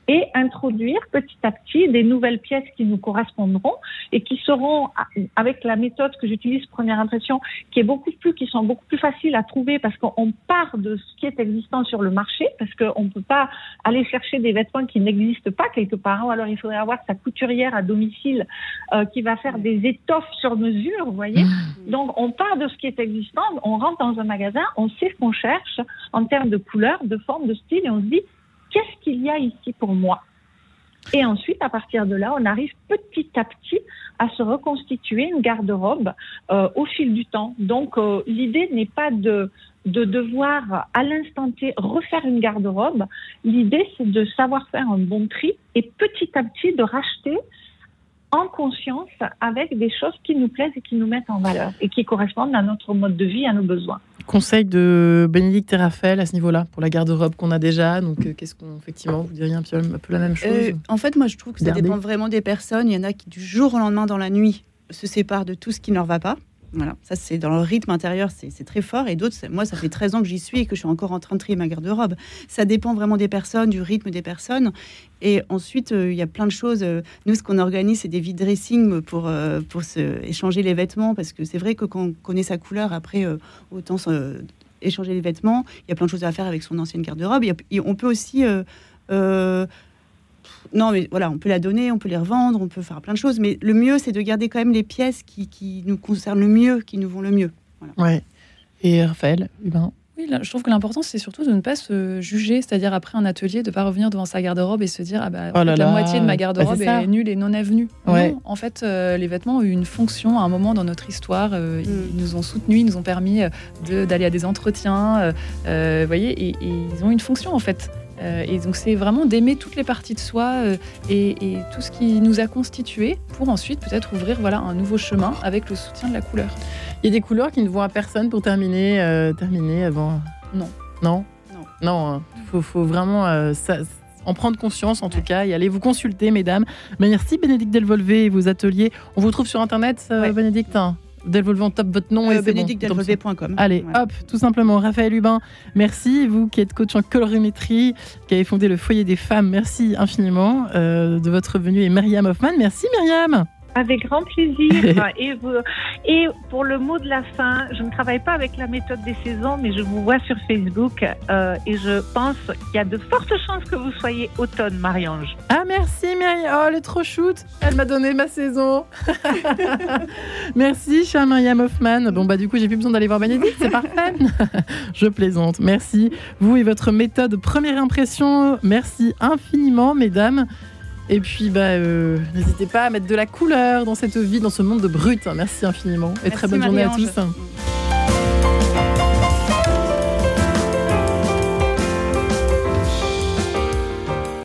Speaker 3: et introduire petit à petit des nouvelles pièces qui nous correspondront et qui seront, avec la méthode que j'utilise première impression, qui est beaucoup plus, qui sont beaucoup plus faciles à trouver parce qu'on part de ce qui est existant sur le marché, parce qu'on ne peut pas aller chercher des vêtements qui n'existent pas quelque part. Alors il faudrait avoir sa couturière à domicile euh, qui va faire des étoffes sur mesure, vous voyez. Mmh. Donc on part de ce qui est existant, on rentre dans un magasin, on sait ce qu'on cherche en termes de couleur, de forme, de style, et on se dit qu'est-ce qu'il y a ici pour moi? Et ensuite, à partir de là, on arrive petit à petit à se reconstituer une garde-robe euh, au fil du temps. Donc, euh, l'idée n'est pas de, de devoir à l'instant T refaire une garde-robe. L'idée, c'est de savoir faire un bon tri et petit à petit de racheter en conscience avec des choses qui nous plaisent et qui nous mettent en valeur et qui correspondent à notre mode de vie, à nos besoins.
Speaker 1: Conseil de Bénédicte et Raphaël à ce niveau-là pour la garde-robe qu'on a déjà. Donc, euh, qu'est-ce qu'on effectivement vous diriez un peu, la même chose? euh,
Speaker 4: En fait, moi, je trouve que ça dépend vraiment des personnes. Il y en a qui du jour au lendemain dans la nuit se séparent de tout ce qui ne leur va pas. Voilà, ça c'est dans le rythme intérieur, c'est très fort. Et d'autres, moi, ça fait 13 ans que j'y suis et que je suis encore en train de trier ma garde-robe. Ça dépend vraiment des personnes, du rythme des personnes. Et ensuite, euh, il y a plein de choses. Euh, nous, ce qu'on organise, c'est des vide dressing pour, euh, pour se, échanger les vêtements. Parce que c'est vrai que quand on connaît sa couleur, après, autant échanger les vêtements. Il y a plein de choses à faire avec son ancienne garde-robe. On peut aussi non, mais voilà, on peut la donner, on peut les revendre, on peut faire plein de choses. Mais le mieux, c'est de garder quand même les pièces qui, nous concernent le mieux, qui nous vont le mieux.
Speaker 1: Ouais. Et Raphaël, Hubin
Speaker 2: oui, je trouve que l'important, c'est surtout de ne pas se juger, c'est-à-dire après un atelier, de ne pas revenir devant sa garde-robe et se dire ah bah, oh la moitié de ma garde-robe bah, est, nulle et non avenue. Non, en fait, euh, les vêtements ont eu une fonction à un moment dans notre histoire. Euh, ils mm. nous ont soutenus, ils nous ont permis euh, d'aller à des entretiens, vous voyez, et, et, ils ont une fonction en fait. Euh, et donc c'est vraiment d'aimer toutes les parties de soi euh, et, tout ce qui nous a constitué pour ensuite peut-être ouvrir voilà un nouveau chemin avec le soutien de la couleur.
Speaker 1: Il y a des couleurs qui ne vont à personne pour terminer, euh, terminer avant?
Speaker 2: Non.
Speaker 1: Non? Non. Non. Hein. Faut, vraiment en prendre conscience en tout cas et aller vous consulter, mesdames. merci Bénédicte Delvolvé et vos ateliers. On vous trouve sur internet, Bénédicte Delvolvé, on top votre nom.
Speaker 4: Euh, Bénédicte-delvolvé.com.
Speaker 1: Allez, hop, tout simplement. Raphaël Hubin, merci. Vous qui êtes coach en colorimétrie, qui avez fondé le foyer des femmes, merci infiniment euh, de votre venue. Et Myriam Hoffman, merci Myriam.
Speaker 3: Avec grand plaisir. et, et pour le mot de la fin, je ne travaille pas avec la méthode des saisons, mais je vous vois sur Facebook euh, et je pense qu'il y a de fortes chances que vous soyez automne, Marie-Ange.
Speaker 1: Ah merci Myriam, oh elle est trop shoot, elle m'a donné ma saison. merci chère Myriam Hoffman. Bon bah du coup j'ai plus besoin d'aller voir Bénédicte, c'est parfait. je plaisante, merci. Vous et votre méthode première impression, merci infiniment mesdames. Et puis, bah, euh, n'hésitez pas à mettre de la couleur dans cette vie, dans ce monde de brut. Merci infiniment. Et très bonne journée à tous.